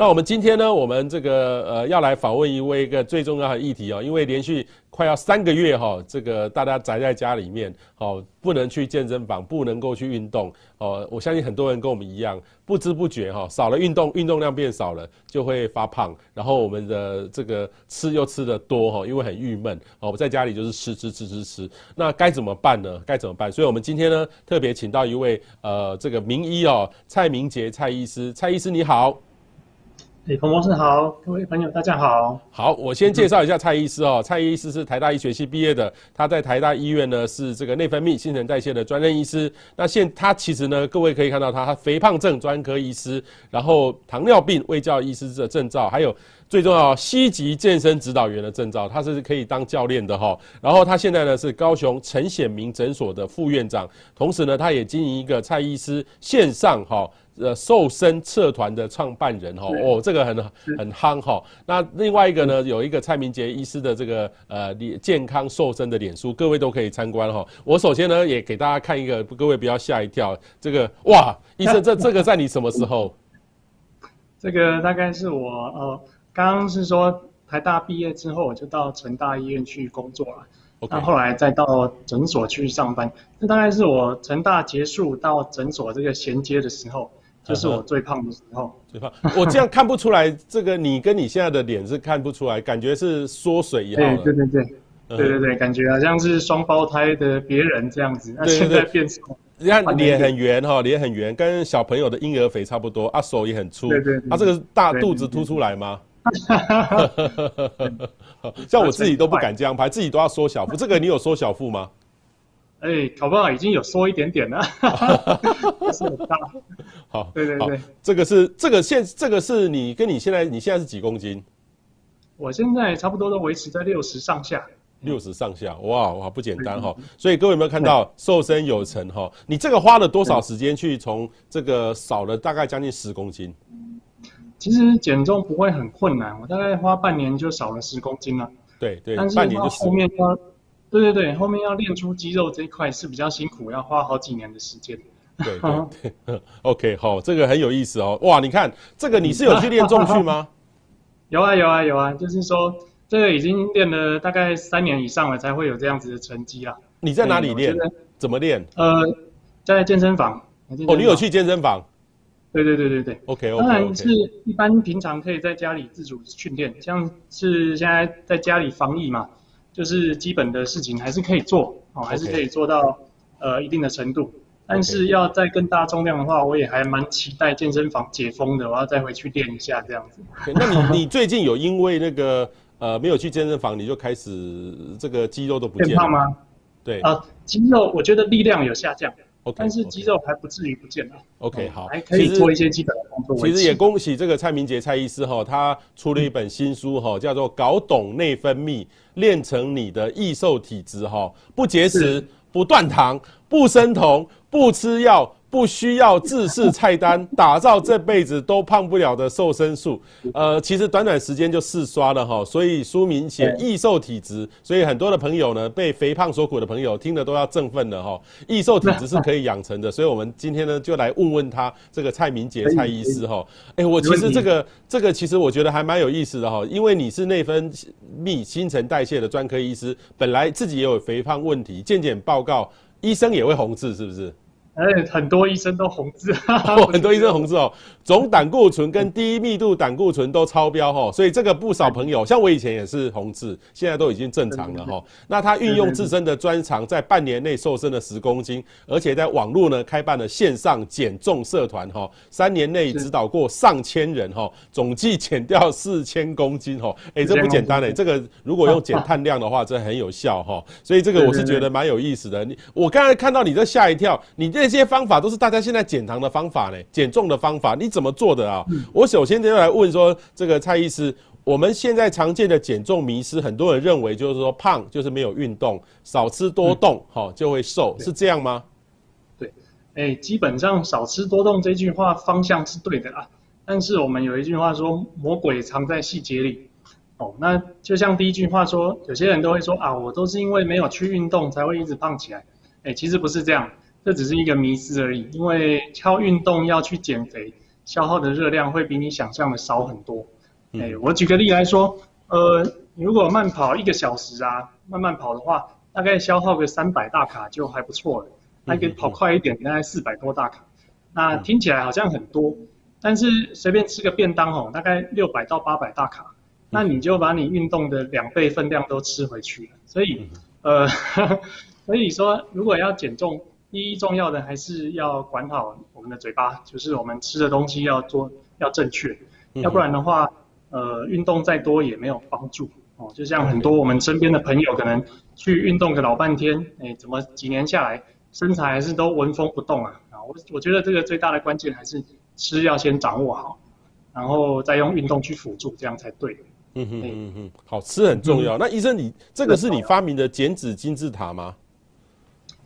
那我们今天呢，我们这个呃要来访问一位一个最重要的议题哦，因为连续。快要三个月哈，这个大家宅在家里面，哦，不能去健身房，不能够去运动，哦，我相信很多人跟我们一样，不知不觉哈，少了运动，运动量变少了，就会发胖，然后我们的这个吃又吃得多哈，因为很郁闷，哦，在家里就是吃吃吃吃吃，那该怎么办呢？该怎么办？所以我们今天呢，特别请到一位呃，这个名医哦，蔡明杰蔡医师，蔡医师你好。哎，彭博士好，各位朋友大家好。好，我先介绍一下蔡医师哦。蔡医师是台大医学系毕业的，他在台大医院呢是这个内分泌、新陈代谢的专任医师。那现他其实呢，各位可以看到他，他肥胖症专科医师，然后糖尿病卫教医师的证照，还有最重要西级健身指导员的证照，他是可以当教练的哈。然后他现在呢是高雄陈显明诊所的副院长，同时呢他也经营一个蔡医师线上哈。呃，瘦身社团的创办人哈，哦，这个很很夯哈。那另外一个呢，有一个蔡明杰医师的这个呃健康瘦身的脸书，各位都可以参观哈。我首先呢，也给大家看一个，各位不要吓一跳，这个哇，医生这这个在你什么时候？这个大概是我呃，刚刚是说台大毕业之后，我就到成大医院去工作了。那.后来再到诊所去上班，这大概是我成大结束到诊所这个衔接的时候。就是我最胖的时候，最胖。我这样看不出来，这个你跟你现在的脸是看不出来，感觉是缩水一样。对对对对，对对对，感觉好像是双胞胎的别人这样子。那现在变瘦，你看脸很圆哈，脸很圆，跟小朋友的婴儿肥差不多。啊，手也很粗。对对。他这个大肚子凸出来吗？像我自己都不敢这样拍，自己都要缩小腹。这个你有缩小腹吗？哎，搞不好已经有缩一点点了，不是很大。好，对对对，这个是这个现这个是你跟你现在你现在是几公斤？我现在差不多都维持在六十上下。六十上下，哇哇不简单哈！所以各位有没有看到瘦身有成哈？你这个花了多少时间去从这个少了大概将近十公斤？其实减重不会很困难，我大概花半年就少了十公斤了。对对，但是半年就后面要。对对对，后面要练出肌肉这一块是比较辛苦，要花好几年的时间。对对对，OK，好，这个很有意思哦。哇，你看这个你是有去练重训吗？有啊有啊有啊，就是说这个已经练了大概三年以上了，才会有这样子的成绩啦。你在哪里练？怎么练？呃，在健身房。哦，你有去健身房？对对对对对。OK OK。当然是一般平常可以在家里自主训练，像是现在在家里防疫嘛。就是基本的事情还是可以做，哦，还是可以做到呃一定的程度。但是要再更大重量的话，我也还蛮期待健身房解封的，我要再回去练一下这样子。那你你最近有因为那个呃没有去健身房，你就开始这个肌肉都不见胖吗？对啊，肌肉我觉得力量有下降。但是肌肉还不至于不见了。OK，好，还可以做一些基本的工作。其实也恭喜这个蔡明杰蔡医师哈，他出了一本新书哈，叫做《搞懂内分泌，练成你的易瘦体质》哈，不节食，不断糖，不生酮，不吃药。不需要自制菜单，打造这辈子都胖不了的瘦身术。呃，其实短短时间就四刷了哈，所以书名写易瘦体质，所以很多的朋友呢，被肥胖所苦的朋友听了都要振奋了哈。易瘦体质是可以养成的，所以我们今天呢就来问问他这个蔡明杰蔡医师哈。哎，我其实这个这个其实我觉得还蛮有意思的哈，因为你是内分泌新陈代谢的专科医师，本来自己也有肥胖问题，健检报告医生也会红字是不是？哎，很多医生都红字，很多医生红字哦。总胆固醇跟低密度胆固醇都超标哈，所以这个不少朋友，像我以前也是红字，现在都已经正常了哈。那他运用自身的专长，在半年内瘦身了十公斤，而且在网络呢开办了线上减重社团哈，三年内指导过上千人哈，总计减掉四千公斤哈。哎，这不简单哎，这个如果用减碳量的话，这很有效哈。所以这个我是觉得蛮有意思的。你我刚才看到你这吓一跳，你这些方法都是大家现在减糖的方法呢，减重的方法，你怎么？做的啊？我首先就来问说，这个蔡医师，我们现在常见的减重迷思，很多人认为就是说胖就是没有运动，少吃多动，好就会瘦，是这样吗？对，哎，基本上少吃多动这句话方向是对的啦。但是我们有一句话说，魔鬼藏在细节里。哦，那就像第一句话说，有些人都会说啊，我都是因为没有去运动才会一直胖起来。哎，其实不是这样，这只是一个迷思而已。因为靠运动要去减肥，消耗的热量会比你想象的少很多。哎，我举个例来说，呃，如果慢跑一个小时啊，慢慢跑的话，大概消耗个三百大卡就还不错了。那个跑快一点，大概四百多大卡。那听起来好像很多，但是随便吃个便当吼，大概六百到八百大卡。那你就把你运动的两倍分量都吃回去了，所以，呃，所以说如果要减重，第一重要的还是要管好我们的嘴巴，就是我们吃的东西要做要正确，要不然的话，呃，运动再多也没有帮助哦。就像很多我们身边的朋友可能去运动个老半天，哎，怎么几年下来身材还是都纹风不动啊？啊，我我觉得这个最大的关键还是吃要先掌握好，然后再用运动去辅助，这样才对。嗯哼嗯哼，好吃很重要。嗯、那医生你，你这个是你发明的减脂金字塔吗？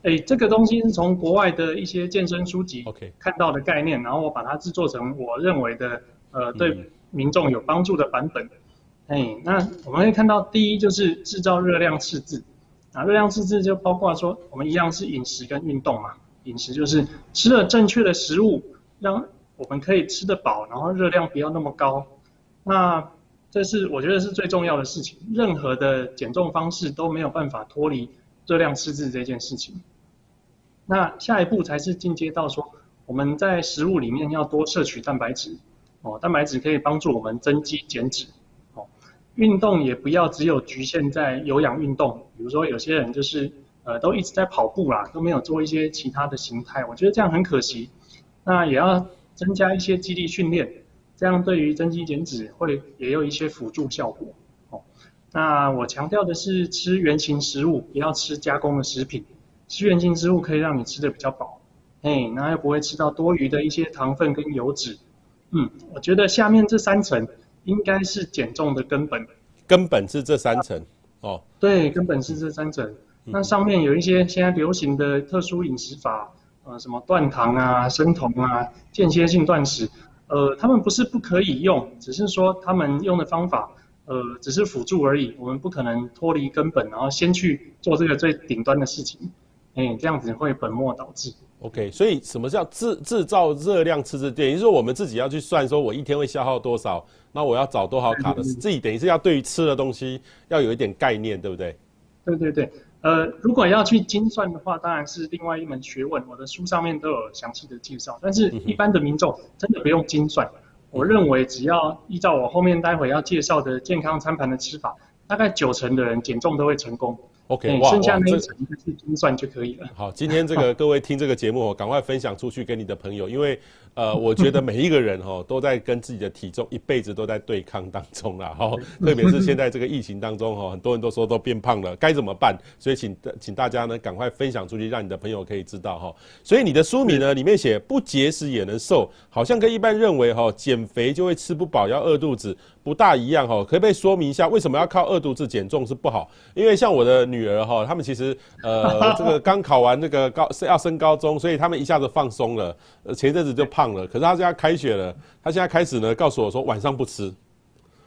哎、欸，这个东西是从国外的一些健身书籍看到的概念，然后我把它制作成我认为的呃对民众有帮助的版本。哎、那我们可以看到，第一就是制造热量赤字。啊，热量赤字就包括说，我们一样是饮食跟运动嘛。饮食就是吃了正确的食物，让我们可以吃得饱，然后热量不要那么高。那这是我觉得是最重要的事情，任何的减重方式都没有办法脱离热量赤字这件事情。那下一步才是进阶到说，我们在食物里面要多摄取蛋白质，哦，蛋白质可以帮助我们增肌减脂，哦，运动也不要只有局限在有氧运动，比如说有些人就是呃都一直在跑步啦，都没有做一些其他的形态，我觉得这样很可惜。那也要增加一些肌力训练。这样对于增肌减脂会也有一些辅助效果。哦，那我强调的是吃原型食物，不要吃加工的食品。吃原型食物可以让你吃得比较饱，哎，那又不会吃到多余的一些糖分跟油脂。嗯，我觉得下面这三层应该是减重的根本。根本是这三层。哦，对，根本是这三层。那上面有一些现在流行的特殊饮食法，呃，什么断糖啊、生酮啊、间歇性断食。呃，他们不是不可以用，只是说他们用的方法，呃，只是辅助而已。我们不可能脱离根本，然后先去做这个最顶端的事情，哎，这样子会本末倒置。OK，所以什么叫制制造热量赤字？等于说我们自己要去算，说我一天会消耗多少，那我要找多少卡的，自己等于是要对于吃的东西要有一点概念，对不对？对对对。呃，如果要去精算的话，当然是另外一门学问。我的书上面都有详细的介绍。但是，一般的民众真的不用精算。我认为，只要依照我后面待会要介绍的健康餐盘的吃法，大概九成的人减重都会成功。OK，哇，剩下那一层就是精算就可以了。好，今天这个 各位听这个节目，赶快分享出去给你的朋友，因为。呃，我觉得每一个人哦，都在跟自己的体重一辈子都在对抗当中啦，哈，特别是现在这个疫情当中哈，很多人都说都变胖了，该怎么办？所以请请大家呢赶快分享出去，让你的朋友可以知道哈。所以你的书名呢里面写不节食也能瘦，好像跟一般认为哈减肥就会吃不饱要饿肚子不大一样哈，可不可以说明一下为什么要靠饿肚子减重是不好？因为像我的女儿哈，他们其实呃这个 刚考完那个高是要升高中，所以他们一下子放松了，呃前阵子就胖。了，可是他现在开学了，他现在开始呢，告诉我说晚上不吃，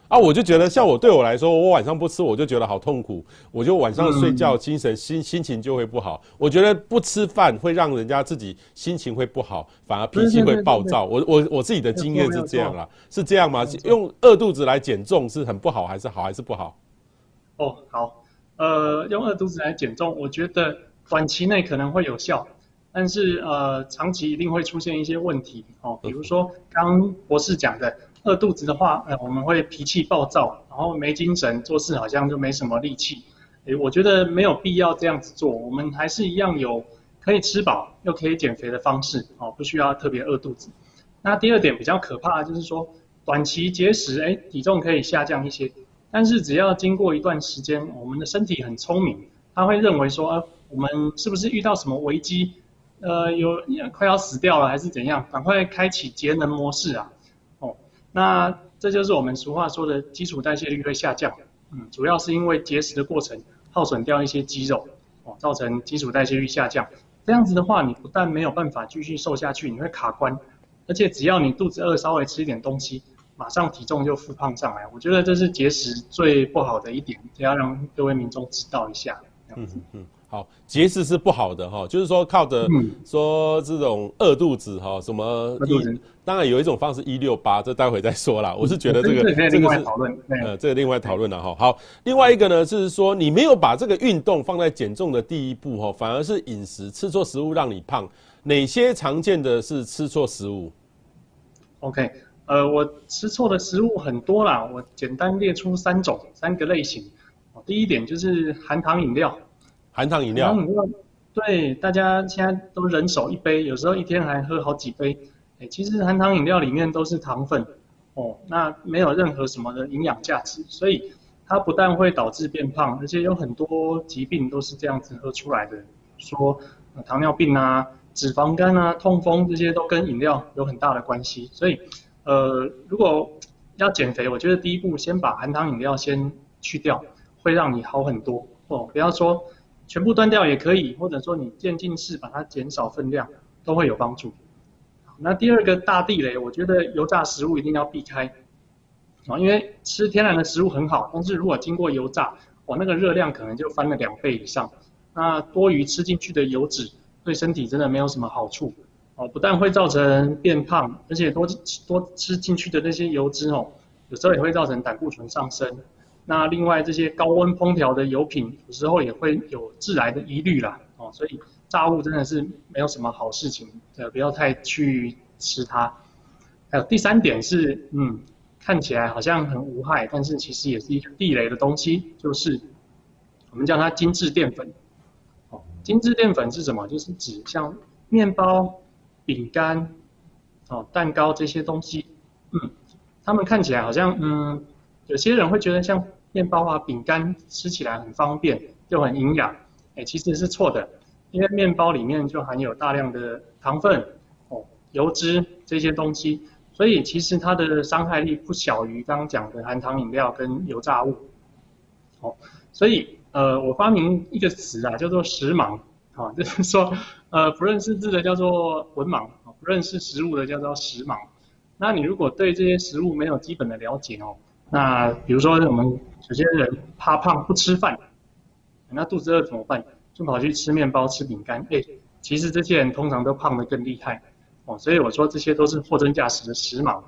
啊，我就觉得像我对我来说，我晚上不吃，我就觉得好痛苦，我就晚上睡觉精神心心情就会不好。我觉得不吃饭会让人家自己心情会不好，反而脾气会暴躁。我我我自己的经验是这样啦，是这样吗？用饿肚子来减重是很不好，还是好，还是不好？哦，好，呃，用饿肚子来减重，我觉得短期内可能会有效。但是呃，长期一定会出现一些问题哦，比如说刚博士讲的，饿肚子的话，呃，我们会脾气暴躁，然后没精神，做事好像就没什么力气。诶，我觉得没有必要这样子做，我们还是一样有可以吃饱又可以减肥的方式哦，不需要特别饿肚子。那第二点比较可怕的就是说，短期节食，诶，体重可以下降一些，但是只要经过一段时间，我们的身体很聪明，他会认为说，呃，我们是不是遇到什么危机？呃，有快要死掉了还是怎样？赶快开启节能模式啊！哦，那这就是我们俗话说的基础代谢率会下降。嗯，主要是因为节食的过程耗损掉一些肌肉，哦，造成基础代谢率下降。这样子的话，你不但没有办法继续瘦下去，你会卡关，而且只要你肚子饿，稍微吃一点东西，马上体重就复胖上来。我觉得这是节食最不好的一点，要让各位民众知道一下。嗯嗯。好，节食是不好的哈，就是说靠着说这种饿肚子哈，什么一，当然有一种方式一六八，这待会再说啦。我是觉得这个这个是讨论，呃，这个另外讨论了哈。好，另外一个呢，就是说你没有把这个运动放在减重的第一步哈，反而是饮食吃错食物让你胖。哪些常见的是吃错食物？OK，呃，我吃错的食物很多啦，我简单列出三种三个类型。第一点就是含糖饮料。含糖饮料，对，大家现在都人手一杯，有时候一天还喝好几杯。哎，其实含糖饮料里面都是糖分，哦，那没有任何什么的营养价值，所以它不但会导致变胖，而且有很多疾病都是这样子喝出来的，说糖尿病啊、脂肪肝啊、痛风这些都跟饮料有很大的关系。所以，呃，如果要减肥，我觉得第一步先把含糖饮料先去掉，会让你好很多哦。不要说。全部断掉也可以，或者说你渐进式把它减少分量，都会有帮助。那第二个大地雷，我觉得油炸食物一定要避开啊，因为吃天然的食物很好，但是如果经过油炸，哇，那个热量可能就翻了两倍以上。那多余吃进去的油脂对身体真的没有什么好处哦，不但会造成变胖，而且多多吃进去的那些油脂哦，有时候也会造成胆固醇上升。那另外这些高温烹调的油品，有时候也会有致癌的疑虑啦，哦，所以炸物真的是没有什么好事情，呃，不要太去吃它。还有第三点是，嗯，看起来好像很无害，但是其实也是一个地雷的东西，就是我们叫它精致淀粉。哦，精致淀粉是什么？就是指像面包、饼干、哦蛋糕这些东西，嗯，它们看起来好像，嗯，有些人会觉得像。面包啊、饼干吃起来很方便又很营养，哎，其实是错的，因为面包里面就含有大量的糖分、哦、油脂这些东西，所以其实它的伤害力不小于刚刚讲的含糖饮料跟油炸物。哦，所以呃，我发明一个词啊，叫做食盲，啊，就是说呃，不认识字的叫做文盲，不认识食物的叫做食盲。那你如果对这些食物没有基本的了解哦。那比如说我们有些人怕胖不吃饭，那肚子饿怎么办？就跑去吃面包吃饼干，哎，其实这些人通常都胖得更厉害哦。所以我说这些都是货真价实的时髦。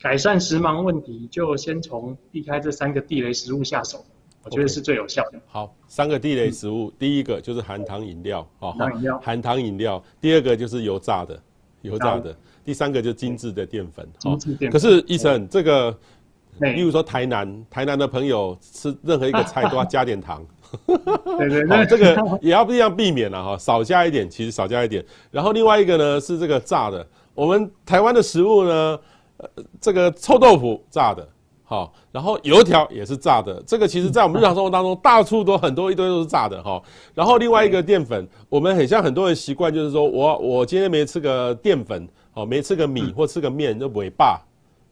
改善时髦问题，就先从避开这三个地雷食物下手，我觉得是最有效的。Okay. 好，三个地雷食物，嗯、第一个就是含糖饮料，哦，含糖饮料，含糖饮料。第二个就是油炸的，油炸的。第三个就是精致的淀粉，精致淀粉。可是医生这个。例如说台南，台南的朋友吃任何一个菜都要加点糖，对对对，这个 也要不一样避免了哈，少加一点，其实少加一点。然后另外一个呢是这个炸的，我们台湾的食物呢，呃，这个臭豆腐炸的，好，然后油条也是炸的，这个其实在我们日常生活当中到处都很多一堆都是炸的哈。然后另外一个淀粉，我们很像很多人习惯就是说我我今天没吃个淀粉，哦，没吃个米或吃个面就尾巴。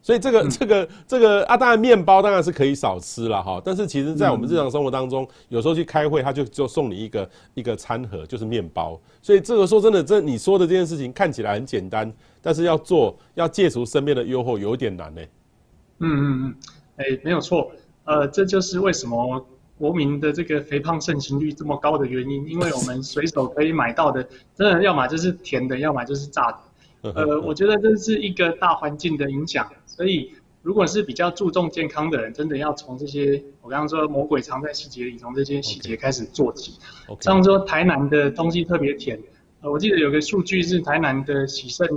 所以这个这个这个啊，当然面包当然是可以少吃了哈。但是其实，在我们日常生活当中，有时候去开会，他就就送你一个一个餐盒，就是面包。所以这个说真的，这你说的这件事情看起来很简单，但是要做要戒除身边的诱惑，有点难呢。嗯嗯嗯，哎，没有错。呃，这就是为什么国民的这个肥胖盛行率这么高的原因，因为我们随手可以买到的，真的要么就是甜的，要么就是炸的。呃，我觉得这是一个大环境的影响，所以如果是比较注重健康的人，真的要从这些我刚刚说魔鬼藏在细节里，从这些细节开始做起。Okay. 像说台南的东西特别甜，呃，我记得有个数据是台南的喜肾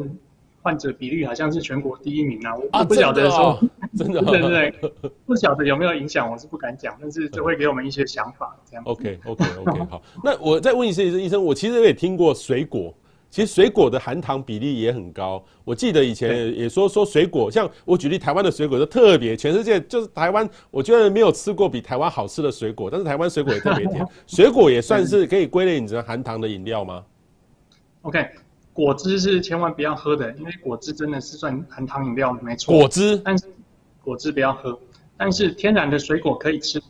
患者比率好像是全国第一名啊，我不晓得说真的、对对对，不晓得有没有影响，我是不敢讲，但是就会给我们一些想法这样。OK OK OK 好，那我再问一下医生，我其实也听过水果。其实水果的含糖比例也很高，我记得以前也说说水果，像我举例台湾的水果就特别，全世界就是台湾，我觉得没有吃过比台湾好吃的水果，但是台湾水果也特别甜，水果也算是可以归类成含糖的饮料吗？OK，果汁是千万不要喝的，因为果汁真的是算含糖饮料，没错。果汁，但是果汁不要喝，但是天然的水果可以吃。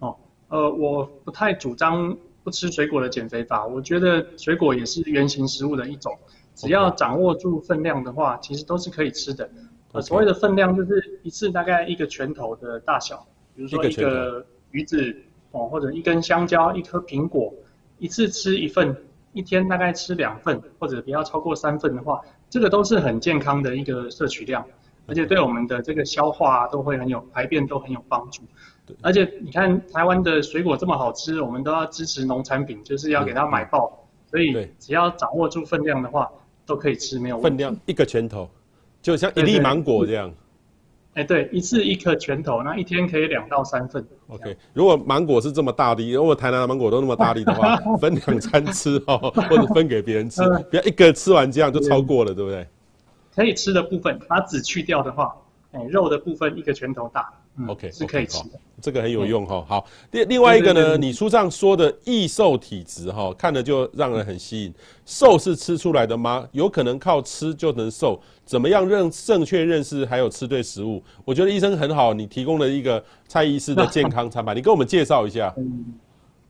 哦，呃，我不太主张。不吃水果的减肥法，我觉得水果也是原型食物的一种，只要掌握住分量的话，其实都是可以吃的。呃，所谓的分量就是一次大概一个拳头的大小，比如说一个鱼子哦，或者一根香蕉、一颗苹果，一次吃一份，一天大概吃两份，或者不要超过三份的话，这个都是很健康的一个摄取量，而且对我们的这个消化都会很有排便都很有帮助。而且你看台湾的水果这么好吃，我们都要支持农产品，就是要给它买爆。所以只要掌握住分量的话，都可以吃，没有问题。分量一个拳头，就像一粒芒果这样。哎，对，一次一颗拳头，那一天可以两到三份。OK，如果芒果是这么大粒，如果台南的芒果都那么大粒的话，分两餐吃哦，或者分给别人吃，不要一个吃完这样就超过了，对不对？可以吃的部分，把籽去掉的话，哎，肉的部分一个拳头大。OK，是可以吃的，这个很有用哈。好，另另外一个呢，你书上说的易瘦体质哈，看了就让人很吸引。瘦是吃出来的吗？有可能靠吃就能瘦？怎么样认正确认识还有吃对食物？我觉得医生很好，你提供了一个蔡医师的健康餐盘，你给我们介绍一下。嗯，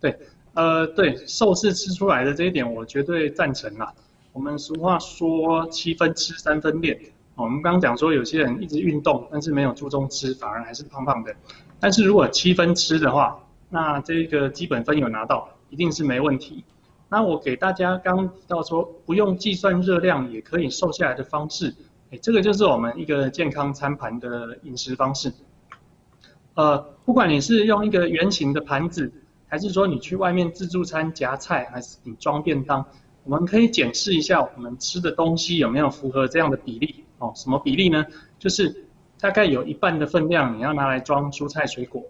对，呃，对，瘦是吃出来的这一点，我绝对赞成啦。我们俗话说七分吃三分练。我们刚刚讲说，有些人一直运动，但是没有注重吃，反而还是胖胖的。但是如果七分吃的话，那这个基本分有拿到，一定是没问题。那我给大家刚提到说，不用计算热量也可以瘦下来的方式，哎，这个就是我们一个健康餐盘的饮食方式。呃，不管你是用一个圆形的盘子，还是说你去外面自助餐夹菜，还是你装便当，我们可以检视一下我们吃的东西有没有符合这样的比例。哦，什么比例呢？就是大概有一半的分量你要拿来装蔬菜水果，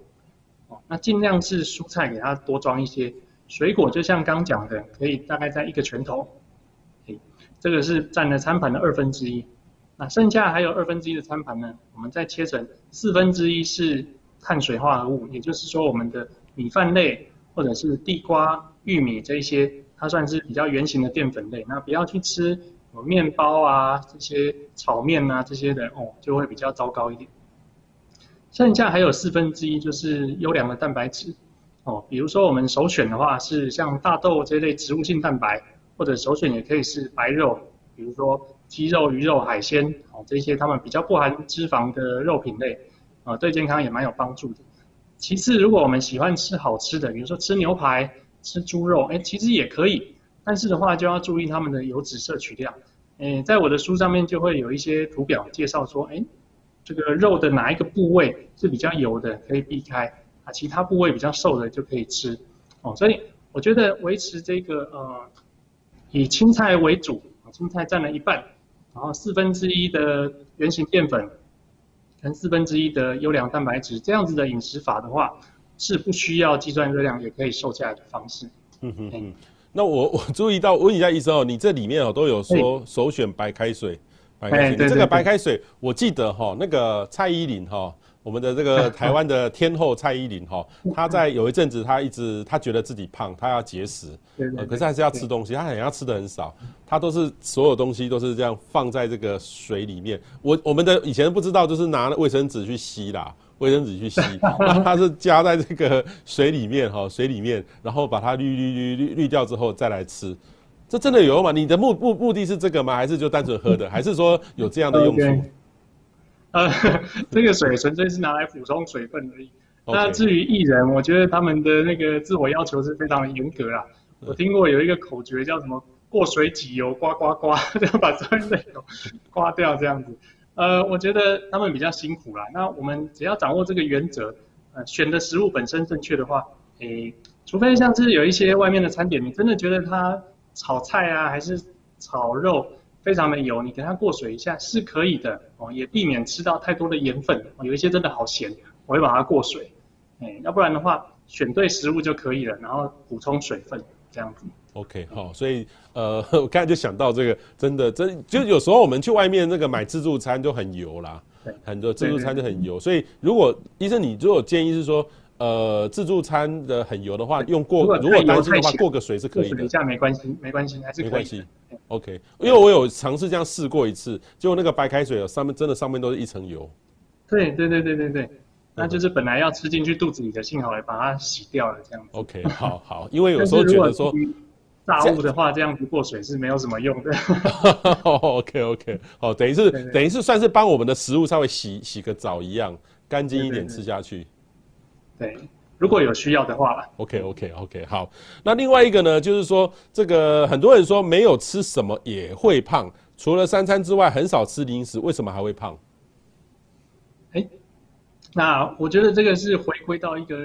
哦，那尽量是蔬菜给它多装一些，水果就像刚讲的，可以大概在一个拳头，诶，这个是占了餐盘的二分之一，那剩下还有二分之一的餐盘呢，我们再切成四分之一是碳水化合物，也就是说我们的米饭类或者是地瓜、玉米这一些，它算是比较圆形的淀粉类，那不要去吃。面包啊，这些炒面啊，这些的哦，就会比较糟糕一点。剩下还有四分之一就是优良的蛋白质哦，比如说我们首选的话是像大豆这类植物性蛋白，或者首选也可以是白肉，比如说鸡肉、鱼肉、海鲜哦，这些它们比较不含脂肪的肉品类啊，对健康也蛮有帮助的。其次，如果我们喜欢吃好吃的，比如说吃牛排、吃猪肉，哎，其实也可以。但是的话，就要注意他们的油脂摄取量。诶，在我的书上面就会有一些图表介绍说，诶，这个肉的哪一个部位是比较油的，可以避开啊；其他部位比较瘦的就可以吃。哦，所以我觉得维持这个呃，以青菜为主，青菜占了一半，然后四分之一的原型淀粉，跟四分之一的优良蛋白质，这样子的饮食法的话，是不需要计算热量也可以瘦下来的方式。嗯嗯嗯。那我 我注意到，问一下医生哦，你这里面哦都有说首选白开水，白开水，你这个白开水，我记得哈，那个蔡依林哈，我们的这个 台湾的天后蔡依林哈，她在有一阵子她一直她觉得自己胖，她要节食，呃，可是还是要吃东西，她好像吃的很少，她都是所有东西都是这样放在这个水里面，我我们的以前不知道，就是拿卫生纸去吸啦。卫生纸去吸，那它是加在这个水里面哈，水里面，然后把它滤滤滤滤滤掉之后再来吃，这真的有用吗？你的目目目的是这个吗？还是就单纯喝的？还是说有这样的用处？Okay. 呃，这个水纯粹是拿来补充水分而已。那至于艺人，我觉得他们的那个自我要求是非常的严格啦。我听过有一个口诀叫什么“过水挤油，刮刮刮”，就要把所有的油刮掉这样子。呃，我觉得他们比较辛苦啦。那我们只要掌握这个原则，呃，选的食物本身正确的话，诶，除非像是有一些外面的餐点，你真的觉得它炒菜啊，还是炒肉非常的油，你给它过水一下是可以的哦，也避免吃到太多的盐分。有一些真的好咸，我会把它过水。诶，要不然的话，选对食物就可以了，然后补充水分这样子。OK，好，所以呃，我刚才就想到这个，真的，真就有时候我们去外面那个买自助餐就很油啦，很多自助餐就很油，所以如果医生你如果建议是说，呃，自助餐的很油的话，用过如果担心的话，过个水是可以的，等一下没关系，没关系，还是没关系。OK，因为我有尝试这样试过一次，结果那个白开水上面真的上面都是一层油。对对对对对对，那就是本来要吃进去肚子里的，幸好也把它洗掉了这样子。OK，好好，因为有时候觉得说。炸物的话，这样子过水是没有什么用的。OK OK，好，等于是等于是算是帮我们的食物稍微洗洗个澡一样，干净一点吃下去。对，如果有需要的话。OK OK OK，好。那另外一个呢，就是说这个很多人说没有吃什么也会胖，除了三餐之外很少吃零食，为什么还会胖？哎、欸，那我觉得这个是回归到一个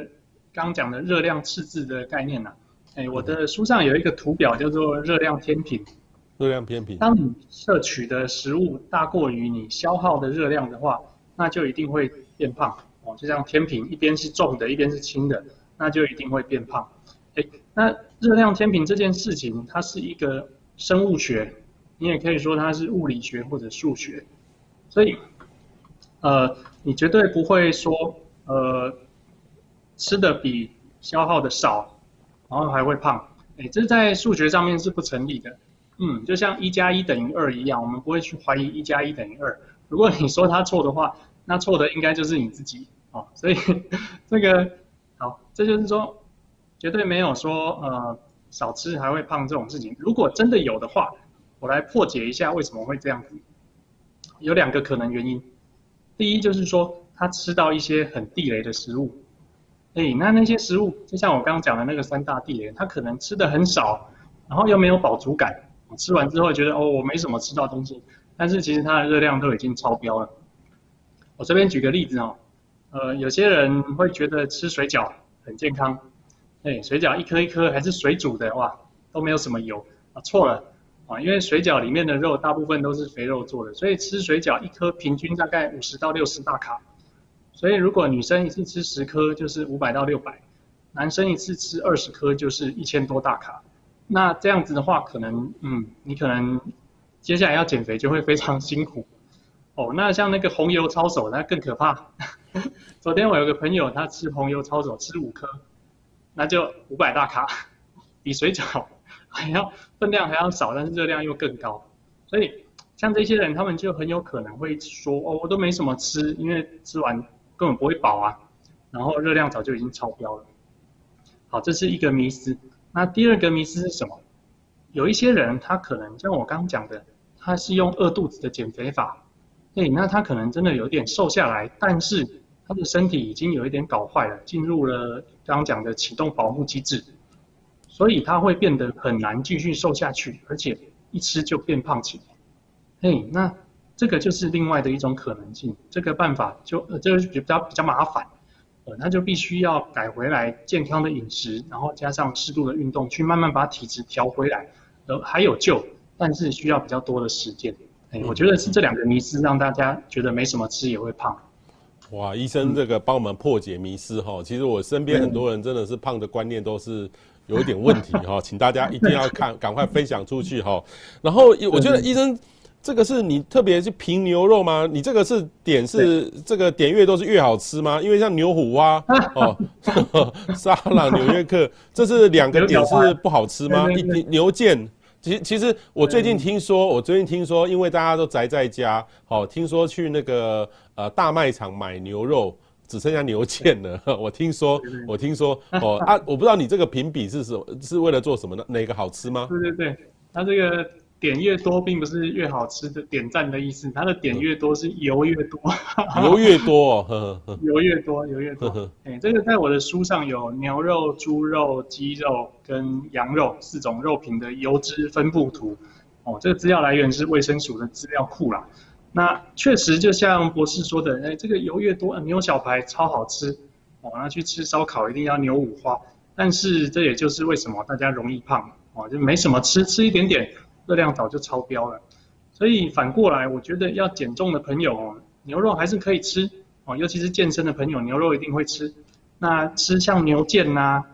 刚刚讲的热量赤字的概念呐、啊。哎，我的书上有一个图表叫做热量天平。热量天平。当你摄取的食物大过于你消耗的热量的话，那就一定会变胖哦。就像天平，一边是重的，一边是轻的，那就一定会变胖。哎，那热量天平这件事情，它是一个生物学，你也可以说它是物理学或者数学。所以，呃，你绝对不会说，呃，吃的比消耗的少。然后还会胖，哎，这在数学上面是不成立的。嗯，就像一加一等于二一样，我们不会去怀疑一加一等于二。如果你说他错的话，那错的应该就是你自己哦。所以 这个好，这就是说绝对没有说呃少吃还会胖这种事情。如果真的有的话，我来破解一下为什么会这样子。有两个可能原因，第一就是说他吃到一些很地雷的食物。哎，那那些食物，就像我刚刚讲的那个三大地雷，他可能吃的很少，然后又没有饱足感，吃完之后觉得哦，我没什么吃到东西，但是其实它的热量都已经超标了。我这边举个例子哦，呃，有些人会觉得吃水饺很健康，哎，水饺一颗一颗还是水煮的哇，都没有什么油啊，错了啊，因为水饺里面的肉大部分都是肥肉做的，所以吃水饺一颗平均大概五十到六十大卡。所以，如果女生一次吃十颗，就是五百到六百；男生一次吃二十颗，就是一千多大卡。那这样子的话，可能，嗯，你可能接下来要减肥就会非常辛苦。哦，那像那个红油抄手，那更可怕。昨天我有个朋友，他吃红油抄手吃五颗，那就五百大卡，比水饺还要分量还要少，但是热量又更高。所以，像这些人，他们就很有可能会说，哦，我都没什么吃，因为吃完。根本不会饱啊，然后热量早就已经超标了。好，这是一个迷思。那第二个迷思是什么？有一些人他可能像我刚刚讲的，他是用饿肚子的减肥法，对，那他可能真的有点瘦下来，但是他的身体已经有一点搞坏了，进入了刚刚讲的启动保护机制，所以他会变得很难继续瘦下去，而且一吃就变胖起来。嘿，那。这个就是另外的一种可能性，这个办法就呃，这个比较比较麻烦，呃，那就必须要改回来健康的饮食，然后加上适度的运动，去慢慢把体质调回来，呃，还有救，但是需要比较多的时间。哎，我觉得是这两个迷思让大家觉得没什么吃也会胖。哇，医生这个帮我们破解迷思哈，嗯，其实我身边很多人真的是胖的观念都是有一点问题哈，请大家一定要看，赶快分享出去哈。然后我觉得医生。这个是你特别是评牛肉吗？你这个是点是这个点越多是越好吃吗？因为像牛虎蛙 哦，沙朗纽约客，这是两个点是不好吃吗？一牛腱，其实其实我最近听说，我最近听说，因为大家都宅在家，好、哦，听说去那个呃大卖场买牛肉只剩下牛腱了。我听说，我听说哦啊，我不知道你这个评比是什么，是为了做什么呢？哪个好吃吗？对对对，它这个。点越多，并不是越好吃的点赞的意思，它的点越多是油越多，油越多，呵呵油越多，油越多。哎、欸，这个在我的书上有牛肉、猪肉、鸡肉跟羊肉四种肉品的油脂分布图。哦，这个资料来源是卫生署的资料库啦。那确实就像博士说的，哎、欸，这个油越多，牛小排超好吃。哦，那去吃烧烤一定要牛五花。但是这也就是为什么大家容易胖，哦，就没什么吃，吃一点点。热量早就超标了，所以反过来，我觉得要减重的朋友哦，牛肉还是可以吃哦，尤其是健身的朋友，牛肉一定会吃。那吃像牛腱呐、啊、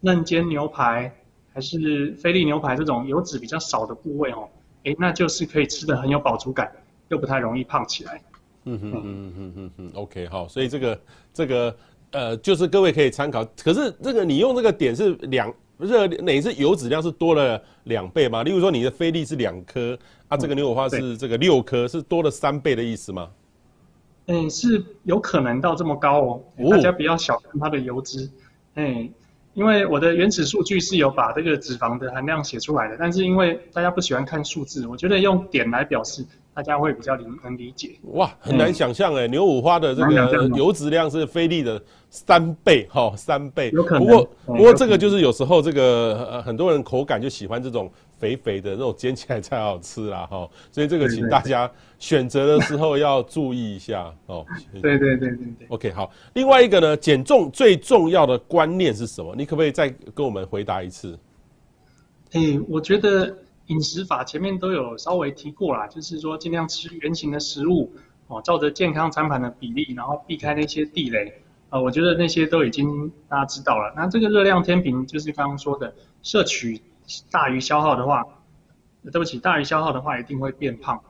嫩煎牛排，还是菲力牛排这种油脂比较少的部位哦，诶，那就是可以吃的很有饱足感，又不太容易胖起来。嗯哼嗯嗯哼嗯嗯，OK 好，所以这个这个呃，就是各位可以参考。可是这个你用这个点是两。热哪是油脂量是多了两倍吗？例如说你的菲力是两颗，啊，这个牛五花是这个六颗，是多了三倍的意思吗？嗯，是有可能到这么高哦，大家不要小看它的油脂。哎，因为我的原始数据是有把这个脂肪的含量写出来的，但是因为大家不喜欢看数字，我觉得用点来表示，大家会比较理能理解。哇，很难想象哎，牛五花的这个油脂量是菲力的三倍哈，三倍。有可能。不过不过这个就是有时候这个呃很多人口感就喜欢这种。肥肥的那种煎起来才好吃啦，哈，所以这个请大家选择的时候要注意一下 哦。对对对对对。OK，好。另外一个呢，减重最重要的观念是什么？你可不可以再跟我们回答一次？欸，我觉得饮食法前面都有稍微提过啦，就是说尽量吃原形的食物哦，照着健康餐盘的比例，然后避开那些地雷。呃，我觉得那些都已经大家知道了。那这个热量天平就是刚刚说的摄取。大于消耗的话，对不起，大于消耗的话一定会变胖，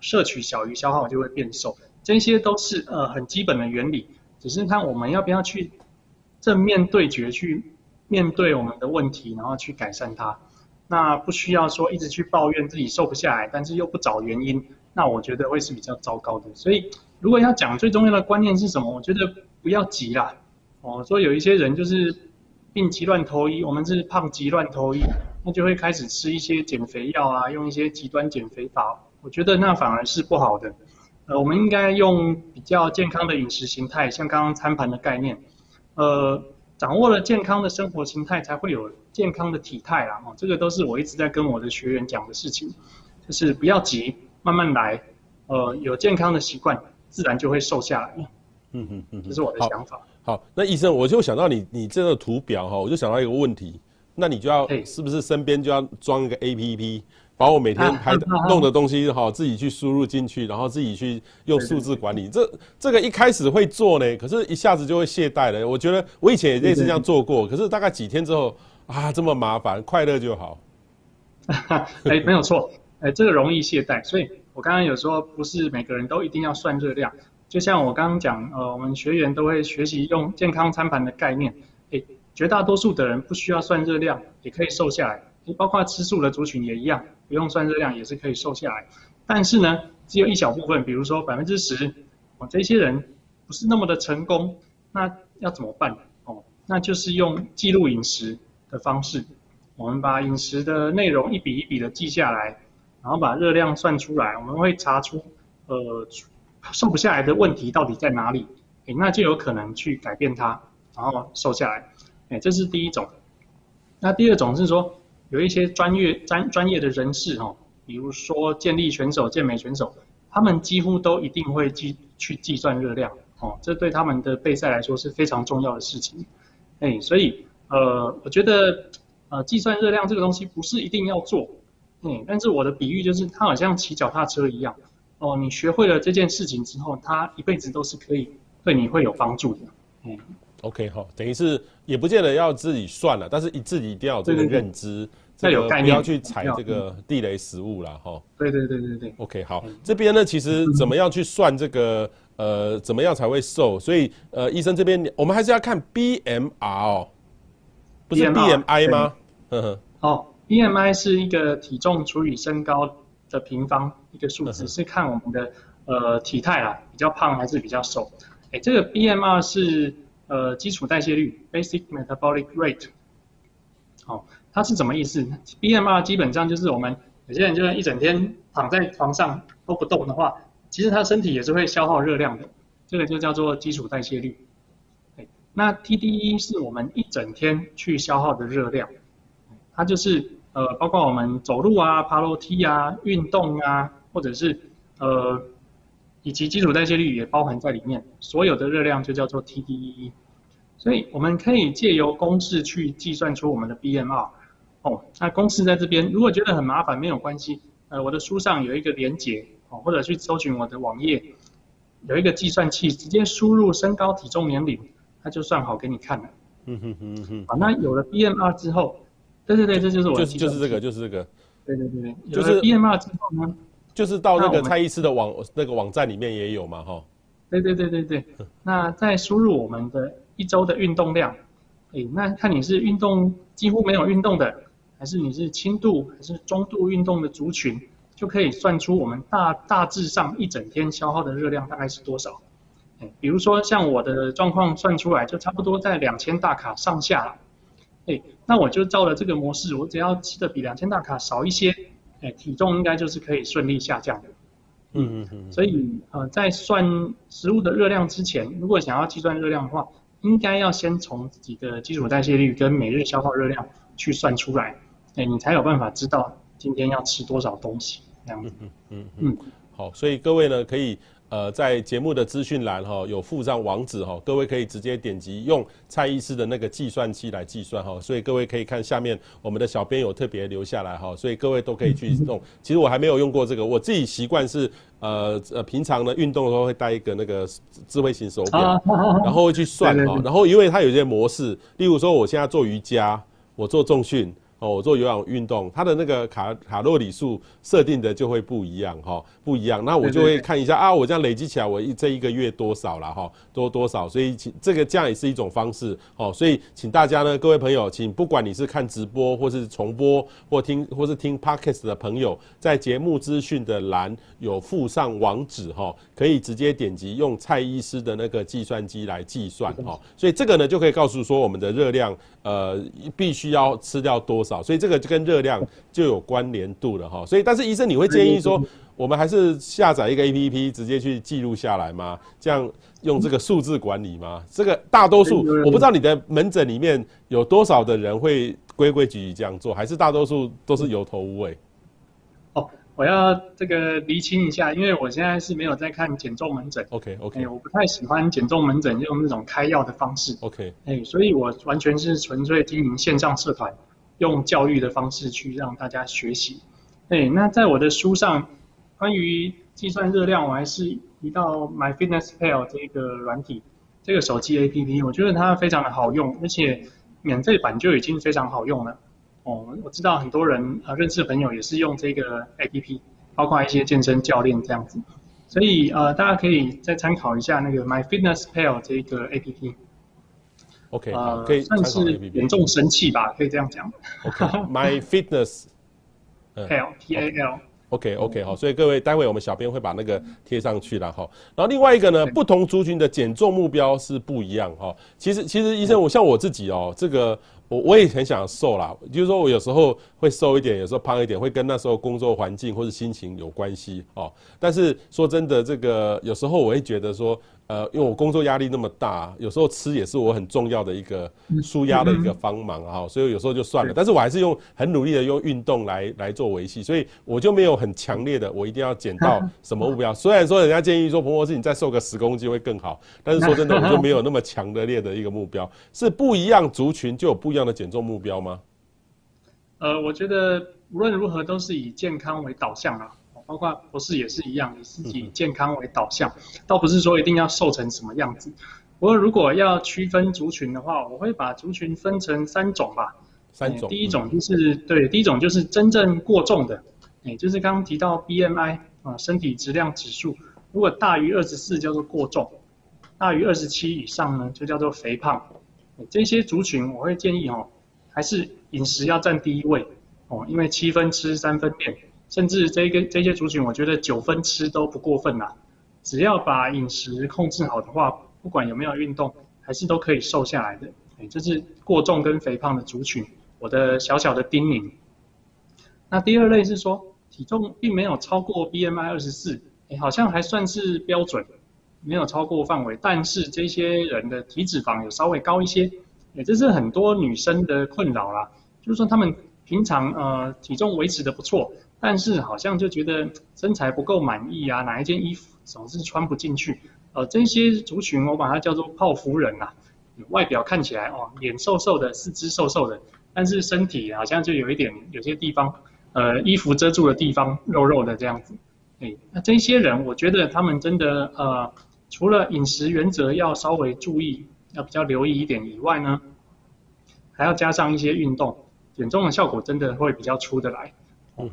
摄取小于消耗就会变瘦，这些都是呃很基本的原理，只是看我们要不要去正面对决，去面对我们的问题，然后去改善它。那不需要说一直去抱怨自己瘦不下来，但是又不找原因，那我觉得会是比较糟糕的。所以如果要讲最重要的观念是什么，我觉得不要急啦。哦，说有一些人就是病急乱投医，我们是胖急乱投医。那就会开始吃一些减肥药啊，用一些极端减肥法，我觉得那反而是不好的。呃，我们应该用比较健康的饮食形态，像刚刚餐盘的概念，呃，掌握了健康的生活形态，才会有健康的体态啦。哦，这个都是我一直在跟我的学员讲的事情，就是不要急，慢慢来。呃，有健康的习惯，自然就会瘦下来。嗯嗯嗯，这是我的想法。好，那医生，我就想到你你这个图表哈，我就想到一个问题。那你就要是不是身边就要装一个 APP，把我每天拍的弄的东西哈，自己去输入进去，然后自己去用数字管理。这这个一开始会做呢，可是一下子就会懈怠了。我觉得我以前也类似这样做过，可是大概几天之后啊，这么麻烦，快乐就好。哎，没有错，哎，这个容易懈怠。所以我刚刚有说，不是每个人都一定要算热量。就像我刚刚讲，呃，我们学员都会学习用健康餐盘的概念。诶绝大多数的人不需要算热量，也可以瘦下来。包括吃素的族群也一样，不用算热量也是可以瘦下来。但是呢，只有一小部分，比如说百分之十，哦，这些人不是那么的成功。那要怎么办？哦，那就是用记录饮食的方式，我们把饮食的内容一笔一笔的记下来，然后把热量算出来，我们会查出呃瘦不下来的问题到底在哪里，诶，那就有可能去改变它，然后瘦下来。哎，这是第一种。那第二种是说，有一些专业专专业的人士哦，比如说健力选手、健美选手，他们几乎都一定会计去计算热量哦，这对他们的备赛来说是非常重要的事情。哎，所以呃，我觉得呃，计算热量这个东西不是一定要做，嗯，但是我的比喻就是，它好像骑脚踏车一样哦，你学会了这件事情之后，它一辈子都是可以对你会有帮助的，嗯。OK 好，等于是也不见得要自己算了，但是你自己一定要有这个认知，这个不要去踩这个地雷食物了哈。对对对对对。OK 好，这边呢其实怎么样去算这个呃怎么样才会瘦？所以呃医生这边我们还是要看 BMR 哦，不是 BMI 吗？呵呵。哦，BMI 是一个体重除以身高的平方一个数字，是看我们的呃体态啦，比较胖还是比较瘦。哎，这个 BMR 是。呃，基础代谢率 （Basic Metabolic Rate），好，它是什么意思？BMR 基本上就是我们有些人就是一整天躺在床上都不动的话，其实他身体也是会消耗热量的，这个就叫做基础代谢率。那 TDE 是我们一整天去消耗的热量，它就是呃，包括我们走路啊、爬楼梯啊、运动啊，或者是呃。以及基础代谢率也包含在里面，所有的热量就叫做 TDEE。所以我们可以借由公式去计算出我们的 BMR。哦，那公式在这边，如果觉得很麻烦没有关系，呃，我的书上有一个连结，哦，或者去搜寻我的网页，有一个计算器，直接输入身高、体重、年龄，它就算好给你看了。嗯哼哼哼。好，那有了 BMR 之后，对对对，这就是我的。就是就是这个，就是这个。对对对对，有了 BMR 之后呢？就是到那个蔡医师的网那个网站里面也有嘛，哈。对对对对对。那再输入我们的一周的运动量，诶，那看你是运动几乎没有运动的，还是你是轻度还是中度运动的族群，就可以算出我们大大致上一整天消耗的热量大概是多少。诶，比如说像我的状况算出来就差不多在两千大卡上下了。哎，那我就照了这个模式，我只要吃的比两千大卡少一些，哎，体重应该就是可以顺利下降的。嗯嗯嗯。所以呃，在算食物的热量之前，如果想要计算热量的话，应该要先从自己的基础代谢率跟每日消耗热量去算出来，哎，你才有办法知道今天要吃多少东西这样子。嗯嗯嗯。好，所以各位呢可以。呃，在节目的资讯栏哈有附上网址哈，各位可以直接点击用蔡医师的那个计算器来计算哈，所以各位可以看下面我们的小编有特别留下来哈，所以各位都可以去 弄。其实我还没有用过这个，我自己习惯是呃呃平常呢运动的时候会带一个那个智慧型手表，然后会去算 哈，然后因为它有些模式，例如说我现在做瑜伽，我做重训。哦，我做有氧运动，它的那个卡卡路里数设定的就会不一样哈，不一样。那我就会看一下啊，我这样累积起来，我一这一个月多少了哈，多多少。所以请这个这样也是一种方式哦。所以请大家呢，各位朋友，请不管你是看直播或是重播或听或是听 Podcast 的朋友，在节目资讯的栏有附上网址哈，可以直接点击用蔡医师的那个计算机来计算哈。所以这个呢就可以告诉说我们的热量呃必须要吃掉多少。所以这个就跟热量就有关联度了哈。所以，但是医生，你会建议说，我们还是下载一个 APP，直接去记录下来吗？这样用这个数字管理吗？这个大多数，我不知道你的门诊里面有多少的人会规规矩矩这样做，还是大多数都是有头无尾？我要这个厘清一下，因为我现在是没有在看减重门诊。OK OK，我不太喜欢减重门诊用那种开药的方式。OK，哎，所以我完全是纯粹经营线上社团。用教育的方式去让大家学习。哎，那在我的书上，关于计算热量，我还是提到 MyFitnessPal 这个软体，这个手机 APP，我觉得它非常的好用，而且免费版就已经非常好用了。哦，我知道很多人啊，认识的朋友也是用这个 APP，包括一些健身教练这样子。所以呃，大家可以再参考一下那个 MyFitnessPal 这个 APP。OK，呃，可以算是严重神器吧，可以这样讲。OK，My Fitness Pal，P A L。OK，OK，好，所以各位，待会我们小编会把那个贴上去了哈。然后另外一个呢，不同族群的减重目标是不一样哈。其实，其实医生，我像我自己哦，这个我我也很想瘦啦，就是说我有时候会瘦一点，有时候胖一点，会跟那时候工作环境或者心情有关系哦。但是说真的，这个有时候我会觉得说。呃，因为我工作压力那么大，有时候吃也是我很重要的一个舒压的一个帮忙啊，所以有时候就算了。但是我还是用很努力的用运动来来做维系，所以我就没有很强烈的我一定要减到 什么目标。虽然说人家建议说，彭博士你再瘦个十公斤会更好，但是说真的，我就没有那么强烈的一个目标。是不一样族群就有不一样的减重目标吗？呃，我觉得无论如何都是以健康为导向啊。包括博士也是一样，以自己健康为导向，倒不是说一定要瘦成什么样子。不过如果要区分族群的话，我会把族群分成三种吧。三种。第一种就是对，第一种就是真正过重的，哎，就是刚刚提到 BMI 啊，身体质量指数，如果大于二十四叫做过重，大于二十七以上呢就叫做肥胖。这些族群我会建议哦，还是饮食要占第一位哦，因为七分吃三分练。甚至这个这些族群，我觉得九分吃都不过分啦。只要把饮食控制好的话，不管有没有运动，还是都可以瘦下来的。哎，这是过重跟肥胖的族群，我的小小的叮咛。那第二类是说，体重并没有超过 BMI 二十四，哎，好像还算是标准，没有超过范围，但是这些人的体脂肪有稍微高一些，哎，这是很多女生的困扰啦。就是说，她们平常呃体重维持的不错。但是好像就觉得身材不够满意啊，哪一件衣服总是穿不进去，呃，这些族群我把它叫做泡芙人啊，外表看起来哦，脸瘦瘦的，四肢瘦瘦的，但是身体好像就有一点，有些地方，呃，衣服遮住的地方肉肉的这样子，哎，那这些人我觉得他们真的呃，除了饮食原则要稍微注意，要比较留意一点以外呢，还要加上一些运动，减重的效果真的会比较出得来。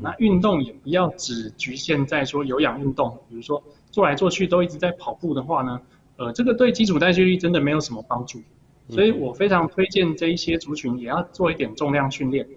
那运动也不要只局限在说有氧运动，比如说做来做去都一直在跑步的话呢，呃，这个对基础代谢率真的没有什么帮助。所以我非常推荐这一些族群也要做一点重量训练。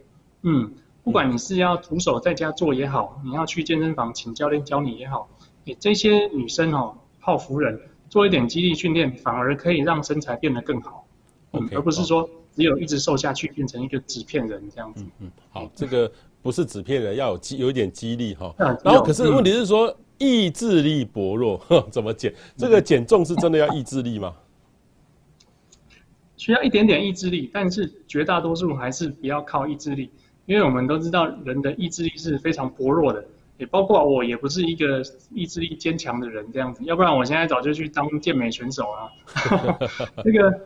嗯，不管你是要徒手在家做也好，你要去健身房请教练教你也好，你，这些女生哦，泡芙人做一点肌力训练，反而可以让身材变得更好。嗯，而不是说只有一直瘦下去，变成一个纸片人这样子。嗯嗯，好，这个不是纸片人，要有激有一点激励哈。嗯、然后可是问题是说、嗯、意志力薄弱，怎么减？这个减重是真的要意志力吗？需要一点点意志力，但是绝大多数还是不要靠意志力，因为我们都知道人的意志力是非常薄弱的。也包括我，也不是一个意志力坚强的人这样子，要不然我现在早就去当健美选手了。这个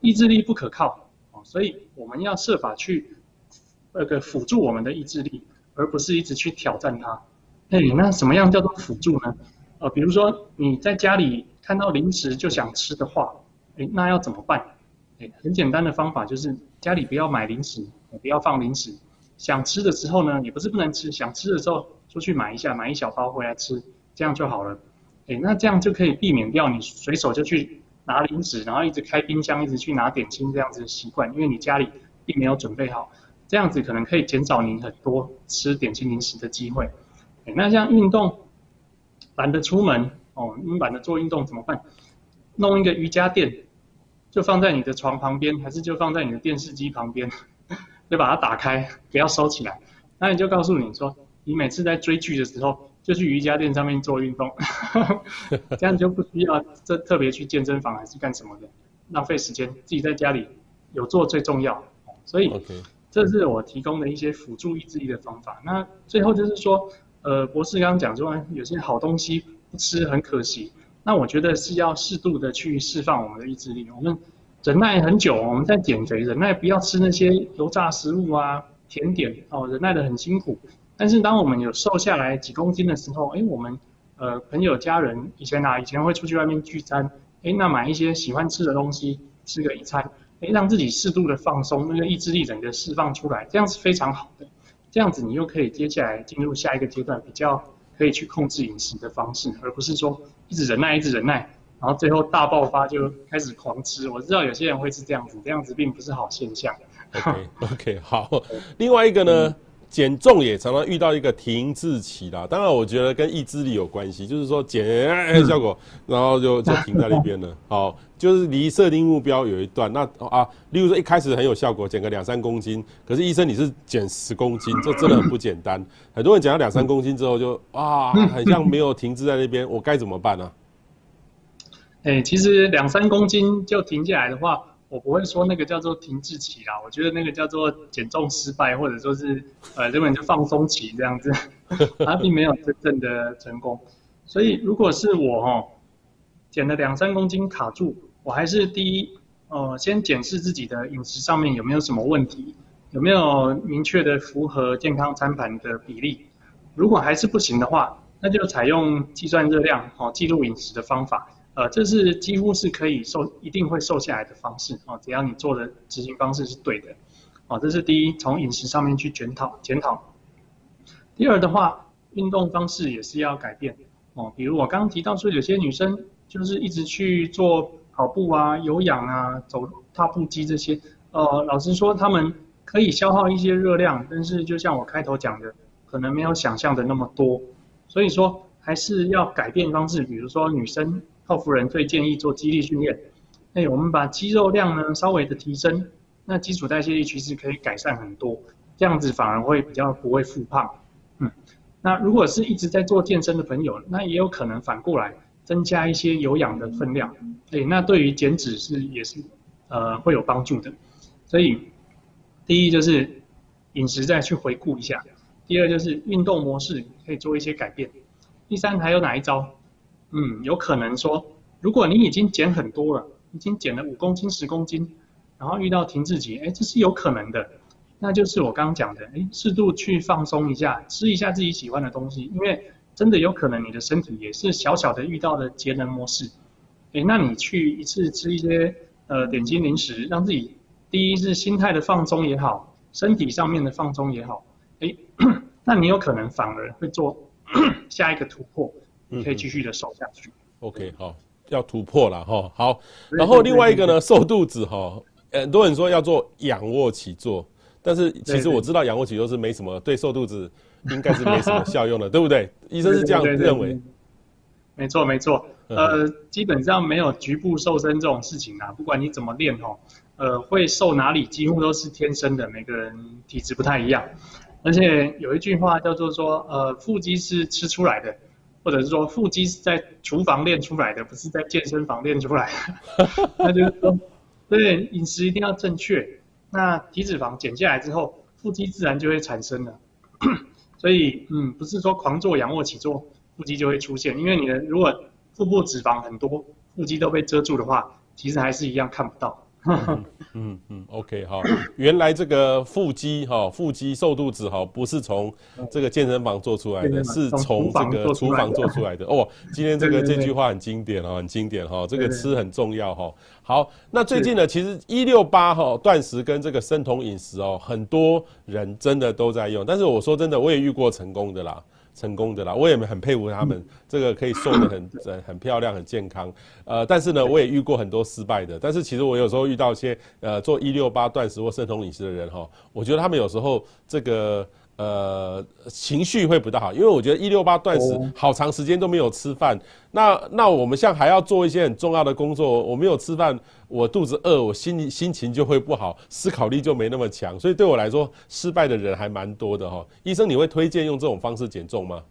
意志力不可靠，所以我们要设法去那个辅助我们的意志力，而不是一直去挑战它。哎，那什么样叫做辅助呢？呃，比如说你在家里看到零食就想吃的话，哎，那要怎么办？哎，很简单的方法就是家里不要买零食，不要放零食。想吃的时候呢，也不是不能吃，想吃的时候。出去买一下，买一小包回来吃，这样就好了。哎，那这样就可以避免掉你随手就去拿零食，然后一直开冰箱，一直去拿点心这样子的习惯，因为你家里并没有准备好，这样子可能可以减少你很多吃点心零食的机会。那像运动，懒得出门哦，你懒得做运动怎么办？弄一个瑜伽垫，就放在你的床旁边，还是就放在你的电视机旁边，就把它打开，不要收起来。那你就告诉你说。你每次在追剧的时候，就去瑜伽垫上面做运动，这样就不需要这特别去健身房还是干什么的，浪费时间，自己在家里有做最重要。所以，这是我提供的一些辅助意志力的方法。那最后就是说，呃，博士刚刚讲说，有些好东西不吃很可惜。那我觉得是要适度的去释放我们的意志力。我们忍耐很久，我们在减肥，忍耐不要吃那些油炸食物啊、甜点哦，忍耐得很辛苦。但是当我们有瘦下来几公斤的时候，哎，我们呃朋友家人以前啊以前会出去外面聚餐，哎，那买一些喜欢吃的东西吃个一餐，哎，让自己适度的放松，那个意志力整个释放出来，这样是非常好的。这样子你又可以接下来进入下一个阶段，比较可以去控制饮食的方式，而不是说一直忍耐一直忍耐，然后最后大爆发就开始狂吃。我知道有些人会是这样子，这样子并不是好现象。OK OK 好，另外一个呢？嗯减重也常常遇到一个停滞期啦，当然我觉得跟意志力有关系，就是说减效果，然后就就停在那边了。好，就是离设定目标有一段，那啊，例如说一开始很有效果，减个两三公斤，可是医生你是减十公斤，这真的很不简单。很多人减到两三公斤之后就 啊，很像没有停滞在那边，我该怎么办呢？哎，其实两三公斤就停下来的话。我不会说那个叫做停滞期啦，我觉得那个叫做减重失败，或者说是呃根本就放松期这样子，它并没有真正的成功。所以如果是我哦，减了两三公斤卡住，我还是第一呃先检视自己的饮食上面有没有什么问题，有没有明确的符合健康餐盘的比例。如果还是不行的话，那就采用计算热量哦，记录饮食的方法。呃，这是几乎是可以瘦，一定会瘦下来的方式哦。只要你做的执行方式是对的，哦，这是第一，从饮食上面去检讨检讨。第二的话，运动方式也是要改变哦。比如我刚刚提到说，有些女生就是一直去做跑步啊、有氧啊、走踏步机这些，呃，老实说，他们可以消耗一些热量，但是就像我开头讲的，可能没有想象的那么多。所以说，还是要改变方式，比如说女生。泡芙人最建议做肌力训练，哎，我们把肌肉量呢稍微的提升，那基础代谢率其实可以改善很多，这样子反而会比较不会复胖。嗯，那如果是一直在做健身的朋友，那也有可能反过来增加一些有氧的分量，哎，那对于减脂是也是呃会有帮助的。所以第一就是饮食再去回顾一下，第二就是运动模式可以做一些改变，第三还有哪一招？嗯，有可能说，如果你已经减很多了，已经减了五公斤、十公斤，然后遇到停滞期，哎，这是有可能的。那就是我刚刚讲的，哎，适度去放松一下，吃一下自己喜欢的东西，因为真的有可能你的身体也是小小的遇到了节能模式。哎，那你去一次吃一些呃点心零食，让自己第一是心态的放松也好，身体上面的放松也好，哎，那你有可能反而会做 下一个突破。你可以继续的瘦下去。OK，好，要突破了哈。好，然后另外一个呢，瘦肚子哈，很多人说要做仰卧起坐，但是其实我知道仰卧起坐是没什么，对瘦肚子应该是没什么效用的，对不对？医生是这样认为。没错没错，呃，基本上没有局部瘦身这种事情啊，不管你怎么练哈，呃，会瘦哪里几乎都是天生的，每个人体质不太一样。而且有一句话叫做说，呃，腹肌是吃出来的，或者是说腹肌是在厨房练出来的，不是在健身房练出来的。那就是说，对，饮食一定要正确。那体脂肪减下来之后，腹肌自然就会产生了。所以，嗯，不是说狂做仰卧起坐，腹肌就会出现。因为你的如果腹部脂肪很多，腹肌都被遮住的话，其实还是一样看不到。嗯嗯嗯，OK 好，原来这个腹肌哈，腹肌瘦肚子哈，不是从这个健身房做出来的，是从这个厨房做出来的哦。今天这个这句话很经典哦，很经典哈，这个吃很重要哈。好，那最近呢，其实一六八哈断食跟这个生酮饮食哦，很多人真的都在用，但是我说真的，我也遇过成功的啦。成功的啦，我也很佩服他们，这个可以瘦得很 很漂亮、很健康。呃，但是呢，我也遇过很多失败的。但是其实我有时候遇到一些呃做一六八断食或生酮饮食的人哈，我觉得他们有时候这个。呃，情绪会不大好，因为我觉得一六八断食好长时间都没有吃饭，哦、那那我们像还要做一些很重要的工作，我没有吃饭，我肚子饿，我心心情就会不好，思考力就没那么强，所以对我来说，失败的人还蛮多的哈。医生，你会推荐用这种方式减重吗？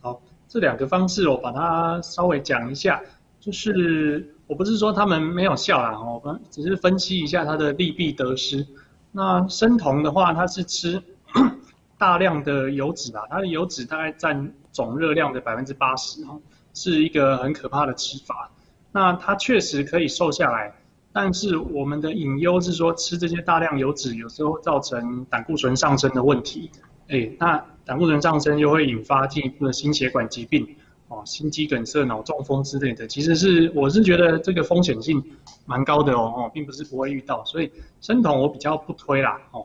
好，这两个方式我把它稍微讲一下，就是我不是说他们没有效啦，我们只是分析一下它的利弊得失。那生酮的话，它是吃。大量的油脂啊，它的油脂大概占总热量的百分之八十哦，是一个很可怕的吃法。那它确实可以瘦下来，但是我们的隐忧是说，吃这些大量油脂有时候造成胆固醇上升的问题。哎，那胆固醇上升又会引发进一步的心血管疾病哦，心肌梗塞、脑中风之类的。其实是我是觉得这个风险性蛮高的哦，并不是不会遇到，所以生酮我比较不推啦哦。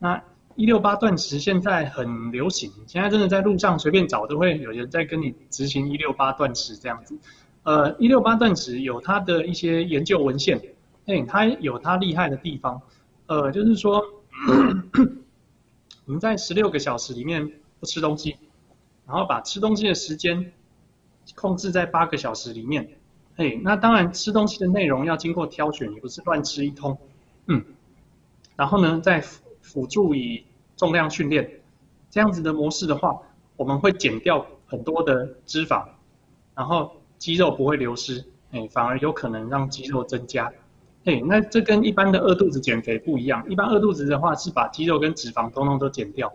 那一六八断食现在很流行，现在真的在路上随便找都会有人在跟你执行一六八断食这样子。呃，一六八断食有它的一些研究文献，哎，它有它厉害的地方。呃，就是说，我们在十六个小时里面不吃东西，然后把吃东西的时间控制在八个小时里面。哎，那当然吃东西的内容要经过挑选，也不是乱吃一通。嗯，然后呢，在辅助以重量训练，这样子的模式的话，我们会减掉很多的脂肪，然后肌肉不会流失，哎，反而有可能让肌肉增加，哎，那这跟一般的饿肚子减肥不一样，一般饿肚子的话是把肌肉跟脂肪通通都减掉，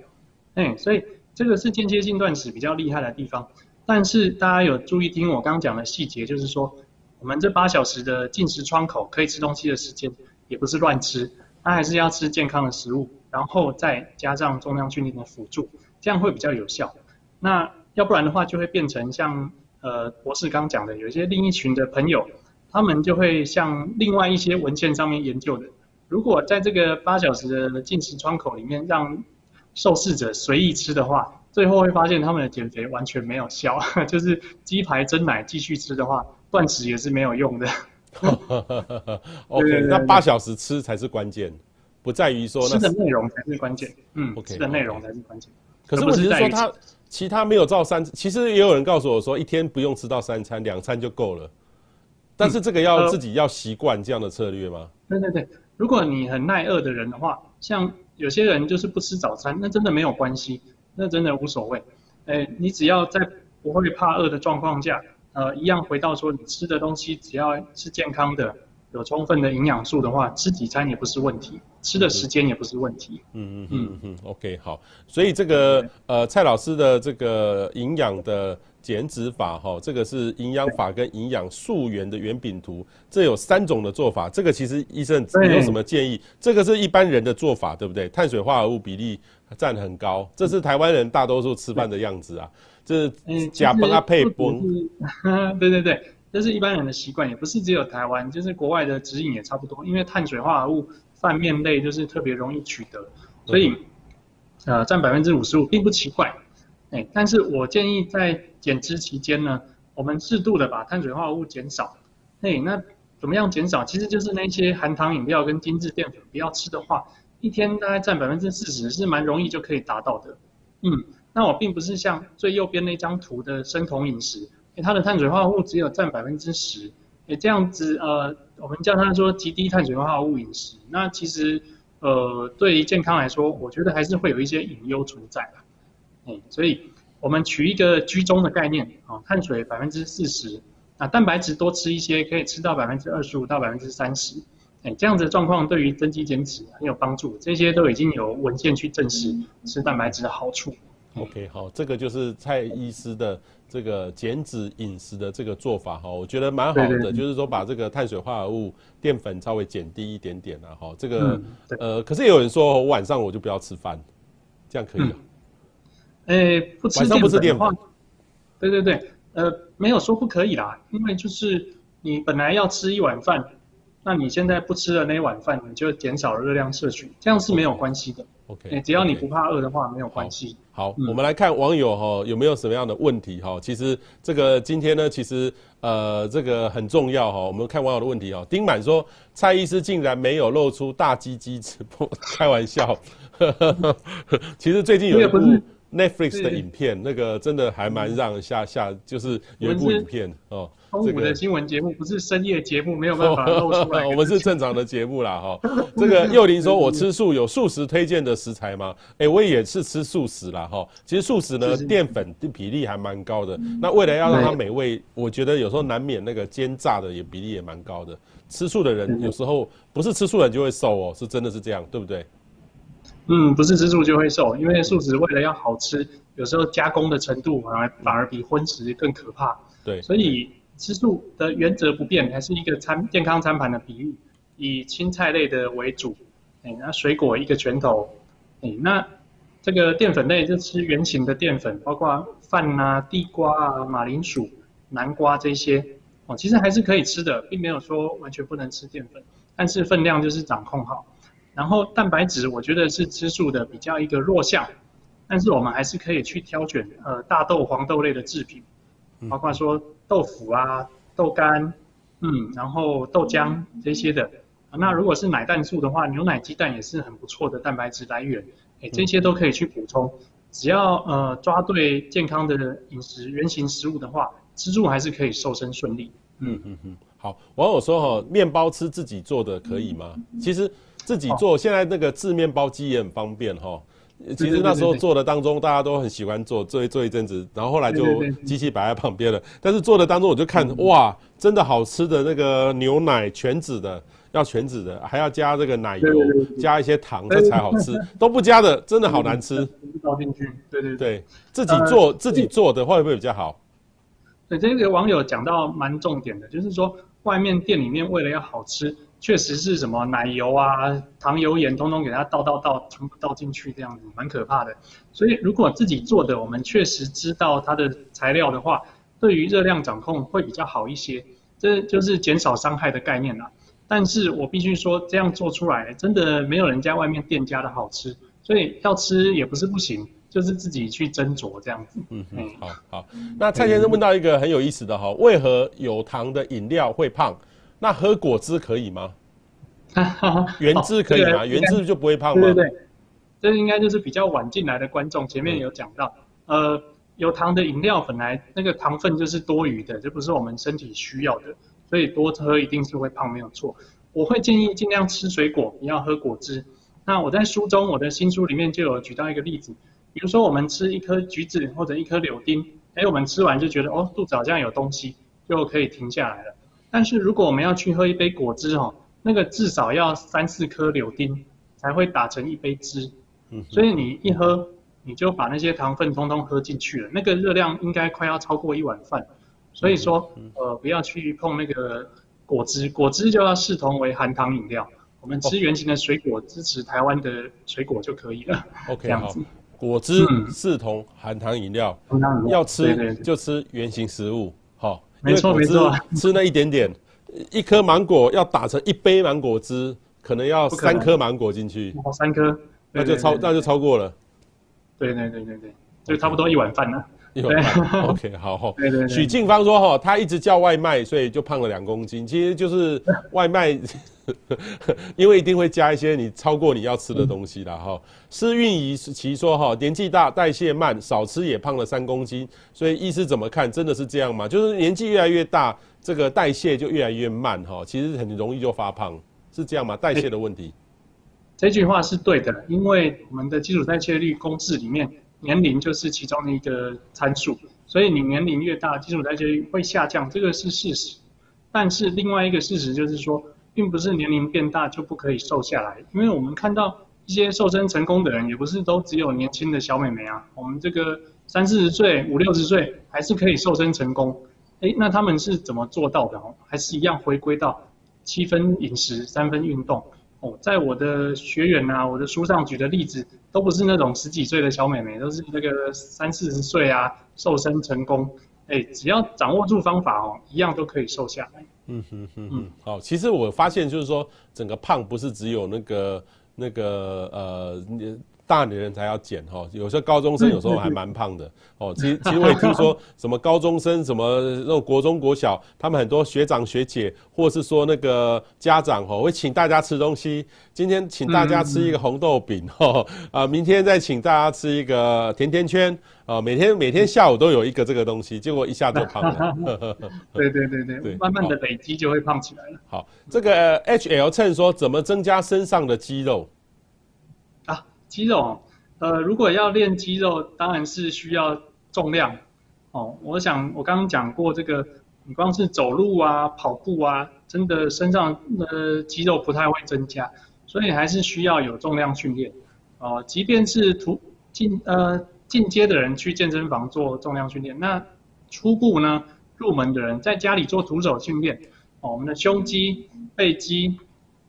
哎，所以这个是间歇性断食比较厉害的地方，但是大家有注意听我刚刚讲的细节，就是说我们这八小时的进食窗口可以吃东西的时间，也不是乱吃，它还是要吃健康的食物。然后再加上重量训练的辅助，这样会比较有效。那要不然的话，就会变成像呃博士刚讲的，有一些另一群的朋友，他们就会像另外一些文献上面研究的，如果在这个八小时的进食窗口里面让受试者随意吃的话，最后会发现他们的减肥完全没有效，就是鸡排蒸奶继续吃的话，断食也是没有用的。OK，对那八小时吃才是关键。不在于说那吃的内容才是关键，嗯，OK，吃的内容才是关键。可是问题是说他其他没有照三，其实也有人告诉我说一天不用吃到三餐，两餐就够了。但是这个要自己要习惯这样的策略吗？对对对，如果你很耐饿的人的话，像有些人就是不吃早餐，那真的没有关系，那真的无所谓。哎，你只要在不会怕饿的状况下，呃，一样回到说你吃的东西只要是健康的。有充分的营养素的话，吃几餐也不是问题，吃的时间也不是问题。嗯嗯嗯嗯，OK 好。所以这个呃蔡老师的这个营养的减脂法哈，这个是营养法跟营养溯源的圆饼图，这有三种的做法。这个其实医生你有什么建议？这个是一般人的做法，对不对？碳水化合物比例占很高，这是台湾人大多数吃饭的样子啊，这是假崩啊配崩。对对对。这是一般人的习惯，也不是只有台湾，就是国外的指引也差不多。因为碳水化合物、饭面类就是特别容易取得，所以呃占百分之五十五并不奇怪。哎，但是我建议在减脂期间呢，我们适度的把碳水化合物减少。哎，那怎么样减少？其实就是那些含糖饮料跟精致淀粉不要吃的话，一天大概占百分之四十是蛮容易就可以达到的。嗯，那我并不是像最右边那张图的生酮饮食。它的碳水化合物只有占百分之十，诶这样子呃，我们叫它说极低碳水化合物饮食。那其实呃，对于健康来说，我觉得还是会有一些隐忧存在的。嗯，所以我们取一个居中的概念啊，碳水百分之四十，那蛋白质多吃一些，可以吃到百分之二十五到百分之三十。哎，这样子的状况对于增肌减脂很有帮助，这些都已经有文献去证实吃蛋白质的好处。OK，好，这个就是蔡医师的这个减脂饮食的这个做法哈，我觉得蛮好的，就是说把这个碳水化合物、淀粉稍微减低一点点啊哈，这个、嗯、呃，可是也有人说我晚上我就不要吃饭，这样可以啊？哎、嗯欸，不吃淀粉的话，对对对，呃，没有说不可以啦，因为就是你本来要吃一碗饭。那你现在不吃了那一碗饭，你就减少热量摄取，这样是没有关系的。OK，, 只要你不怕饿的话，没有关系。好，我们来看网友哈有没有什么样的问题哈。其实这个今天呢，其实呃这个很重要哈。我们看网友的问题哈。丁满说蔡医师竟然没有露出大鸡鸡直播，开玩笑。其实最近有一部 Netflix 的影片，那个真的还蛮让人下下，就是有一部影片哦。中午的新闻节目不是深夜节目，没有办法露出来。我们是正常的节目啦，哈。这个幼林说：“我吃素，有素食推荐的食材吗？”哎，我也是吃素食啦，哈。其实素食呢，淀粉的比例还蛮高的。那为了要让它美味，我觉得有时候难免那个煎炸的也比例也蛮高的。吃素的人有时候不是吃素的人就会瘦哦，是真的是这样，对不对？嗯，不是吃素就会瘦，因为素食为了要好吃，有时候加工的程度反而反而比荤食更可怕。对，所以。吃素的原则不变，还是一个餐健康餐盘的比喻，以青菜类的为主，哎，那水果一个拳头，哎，那这个淀粉类就吃圆形的淀粉，包括饭啊、地瓜啊、马铃薯、南瓜这些，哦，其实还是可以吃的，并没有说完全不能吃淀粉，但是分量就是掌控好。然后蛋白质，我觉得是吃素的比较一个弱项，但是我们还是可以去挑选呃大豆、黄豆类的制品，包括说。豆腐啊，豆干，嗯，然后豆浆这些的，那如果是奶蛋素的话，牛奶、鸡蛋也是很不错的蛋白质来源，哎，这些都可以去补充。只要呃抓对健康的饮食原型食物的话，吃素还是可以瘦身顺利。嗯嗯嗯，好，网友说哈，面包吃自己做的可以吗？其实自己做，现在那个制面包机也很方便哈。其实那时候做的当中，大家都很喜欢做，做一做一阵子，然后后来就机器摆在旁边了。但是做的当中，我就看哇，真的好吃的那个牛奶全脂的，要全脂的，还要加这个奶油，加一些糖，这才好吃。都不加的，真的好难吃。倒进去，对对对，自己做自己做的会不会比较好？对，这个网友讲到蛮重点的，就是说外面店里面为了要好吃。确实是什么奶油啊、糖油盐，通通给它倒倒倒，全部倒进去，这样子蛮可怕的。所以如果自己做的，我们确实知道它的材料的话，对于热量掌控会比较好一些，这就是减少伤害的概念啦。但是我必须说，这样做出来真的没有人家外面店家的好吃，所以要吃也不是不行，就是自己去斟酌这样子。嗯嗯，好好。那蔡先生问到一个很有意思的哈，为何有糖的饮料会胖？那喝果汁可以吗？原汁可以吗？原汁就不会胖吗？对对对，这应该就是比较晚进来的观众，前面有讲到，呃，有糖的饮料本来那个糖分就是多余的，这不是我们身体需要的，所以多喝一定是会胖，没有错。我会建议尽量吃水果，不要喝果汁。那我在书中，我的新书里面就有举到一个例子，比如说我们吃一颗橘子或者一颗柳丁，哎，我们吃完就觉得哦，肚子好像有东西，就可以停下来了。但是如果我们要去喝一杯果汁哦，那个至少要三四颗柳丁才会打成一杯汁，嗯，所以你一喝你就把那些糖分通通喝进去了，那个热量应该快要超过一碗饭，所以说呃不要去碰那个果汁，果汁就要视同为含糖饮料，我们吃原型的水果，支持台湾的水果就可以了。OK，这样子，果汁视同含糖饮料，要吃就吃原型食物，好。没错没错，吃那一点点，一颗芒果要打成一杯芒果汁，可能要三颗芒果进去。三颗，那就超那就超过了。对对对对对，就差不多一碗饭了。又胖，OK，好，对对对。许静芳说哈，他一直叫外卖，所以就胖了两公斤。其实就是 外卖，因为一定会加一些你超过你要吃的东西啦。哈。施运仪其说哈，年纪大代谢慢，少吃也胖了三公斤。所以医师怎么看？真的是这样吗？就是年纪越来越大，这个代谢就越来越慢哈，其实很容易就发胖，是这样吗？代谢的问题。这句话是对的，因为我们的基础代谢率公式里面，年龄就是其中的一个参数，所以你年龄越大，基础代谢率会下降，这个是事实。但是另外一个事实就是说，并不是年龄变大就不可以瘦下来，因为我们看到一些瘦身成功的人，也不是都只有年轻的小美眉啊，我们这个三四十岁、五六十岁还是可以瘦身成功。诶，那他们是怎么做到的？哦，还是一样回归到七分饮食，三分运动。哦，在我的学员啊，我的书上举的例子，都不是那种十几岁的小美眉，都是那个三四十岁啊，瘦身成功，哎，只要掌握住方法哦，一样都可以瘦下来。嗯哼哼嗯，好，其实我发现就是说，整个胖不是只有那个那个呃。大女人才要减哈，有时候高中生有时候还蛮胖的哦。其实 其实我也听说什么高中生什么那种国中国小，他们很多学长学姐或是说那个家长哈，会请大家吃东西。今天请大家吃一个红豆饼哈 啊，明天再请大家吃一个甜甜圈啊，每天每天下午都有一个这个东西，结果一下就胖了。对对对对，对，慢慢的累积就会胖起来了。好，这个 HL 称说怎么增加身上的肌肉？肌肉，呃，如果要练肌肉，当然是需要重量，哦。我想我刚刚讲过，这个你光是走路啊、跑步啊，真的身上的肌肉不太会增加，所以还是需要有重量训练。哦，即便是徒进呃进阶的人去健身房做重量训练，那初步呢入门的人在家里做徒手训练，哦，我们的胸肌、背肌、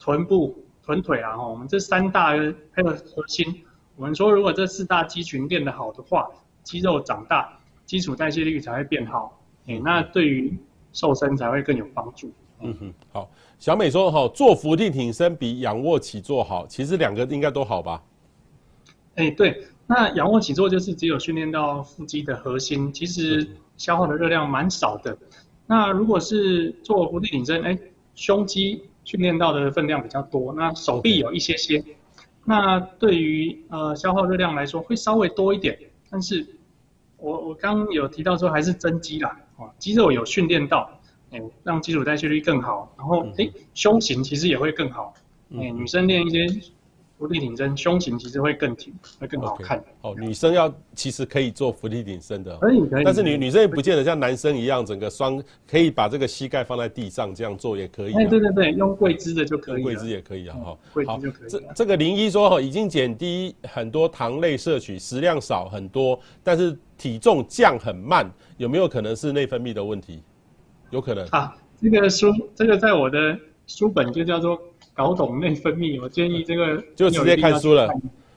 臀部。臀腿啊，哈，我们这三大还有核心，我们说如果这四大肌群练得好的话，肌肉长大，基础代谢率才会变好，哎，那对于瘦身才会更有帮助。嗯哼，好，小美说哈，做伏地挺身比仰卧起坐好，其实两个应该都好吧？哎，对，那仰卧起坐就是只有训练到腹肌的核心，其实消耗的热量蛮少的。那如果是做伏地挺身，哎，胸肌。训练到的分量比较多，那手臂有一些些，那对于呃消耗热量来说会稍微多一点，但是我我刚有提到说还是增肌啦，哦，肌肉有训练到，哎，让基础代谢率更好，然后哎胸型其实也会更好，哎，女生练一些。伏地挺身，胸型其实会更挺，会更好看。哦，女生要其实可以做伏地挺身的，可以可以。但是女女生也不见得像男生一样，整个双可以把这个膝盖放在地上这样做也可以。哎，对对对，用跪姿的就可以。跪姿也可以啊，哈、嗯。跪姿就可以。这这个林一说哈，已经减低很多糖类摄取，食量少很多，但是体重降很慢，有没有可能是内分泌的问题？有可能。啊，这个书这个在我的书本就叫做。搞懂内分泌，我建议这个就直接看书了，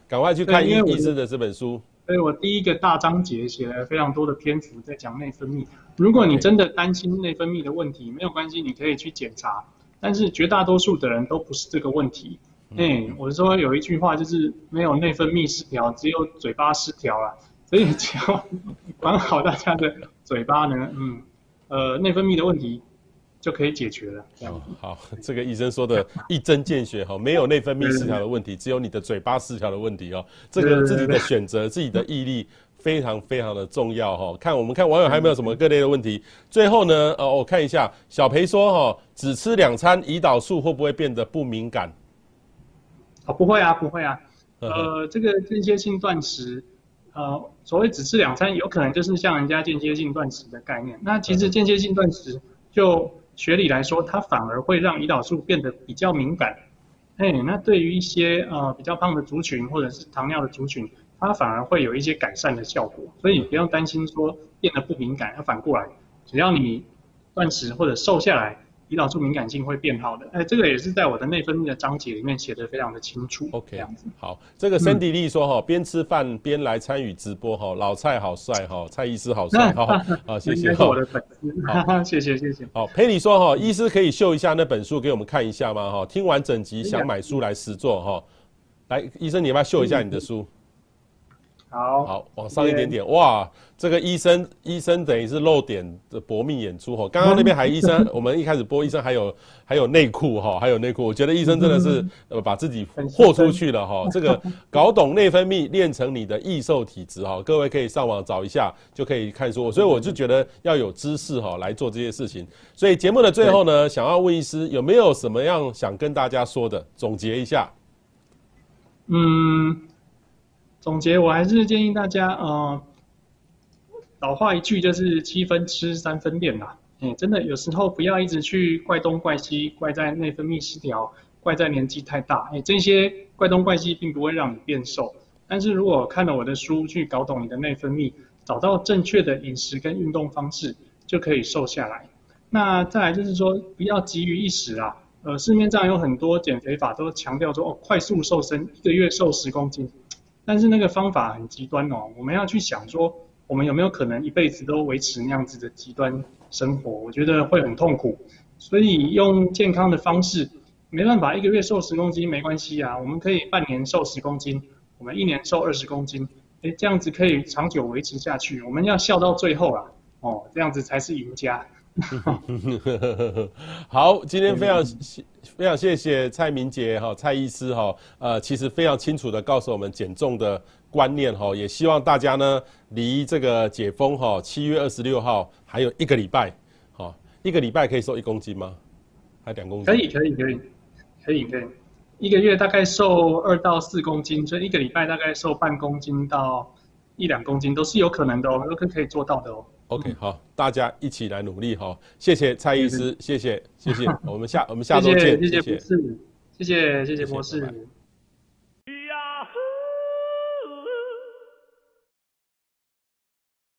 赶快去看医医师的这本书。所以我第一个大章节写了非常多的篇幅在讲内分泌。如果你真的担心内分泌的问题，没有关系，你可以去检查。但是绝大多数的人都不是这个问题。哎，我说有一句话就是没有内分泌失调，只有嘴巴失调了。所以只要管好大家的嘴巴呢，嗯，呃，内分泌的问题。就可以解决了。哦，好，这个医生说的一针见血哈，没有内分泌失调的问题，只有你的嘴巴失调的问题哦。这个自己的选择、自己的毅力非常非常的重要哈。看我们看网友还有没有什么各类的问题。最后呢，呃，我看一下小培说哈，只吃两餐，胰岛素会不会变得不敏感？哦，不会啊，不会啊。呃，这个间歇性断食，呃，所谓只吃两餐，有可能就是像人家间歇性断食的概念。那其实间歇性断食就学理来说，它反而会让胰岛素变得比较敏感。哎，那对于一些呃比较胖的族群或者是糖尿的族群，它反而会有一些改善的效果。所以你不用担心说变得不敏感，要反过来，只要你断食或者瘦下来。胰岛素敏感性会变好的，哎，这个也是在我的内分泌的章节里面写得非常的清楚。OK，这样子。好，这个森迪丽说哈，边、嗯、吃饭边来参与直播哈，老蔡好帅哈，蔡医师好帅 哈，好谢谢。是我的粉丝，好，谢谢谢谢。好，佩里说哈，医师可以秀一下那本书给我们看一下吗？哈，听完整集想买书来实做哈，来，医生你要不要秀一下你的书？好，好，往上一点点，哇，这个医生，医生等于是露点的搏命演出哈。刚刚那边还医生，我们一开始播医生还有还有内裤哈，还有内裤，我觉得医生真的是呃把自己豁出去了哈。这个搞懂内分泌，练成你的易瘦体质哈，各位可以上网找一下，就可以看书。所以我就觉得要有知识哈来做这些事情。所以节目的最后呢，想要问医师有没有什么样想跟大家说的，总结一下。嗯。总结，我还是建议大家，呃，老话一句就是七分吃三分练啦。嗯，真的有时候不要一直去怪东怪西，怪在内分泌失调，怪在年纪太大。哎，这些怪东怪西并不会让你变瘦。但是如果看了我的书，去搞懂你的内分泌，找到正确的饮食跟运动方式，就可以瘦下来。那再来就是说，不要急于一时啊。呃，市面上有很多减肥法都强调说，哦，快速瘦身，一个月瘦十公斤。但是那个方法很极端哦，我们要去想说，我们有没有可能一辈子都维持那样子的极端生活？我觉得会很痛苦。所以用健康的方式，没办法一个月瘦十公斤没关系啊，我们可以半年瘦十公斤，我们一年瘦二十公斤，诶，这样子可以长久维持下去。我们要笑到最后啊，哦，这样子才是赢家。好，今天非常非常谢谢蔡明杰哈蔡医师哈，呃，其实非常清楚的告诉我们减重的观念哈，也希望大家呢离这个解封哈七月二十六号还有一个礼拜，好，一个礼拜可以瘦一公斤吗？还两公斤？可以可以可以可以可以，一个月大概瘦二到四公斤，所以一个礼拜大概瘦半公斤到一两公斤都是有可能的哦，都可以做到的哦。OK，好，大家一起来努力哈！谢谢蔡医师，谢谢。谢谢，我们下我们下周见，谢谢博士，谢谢谢谢博士。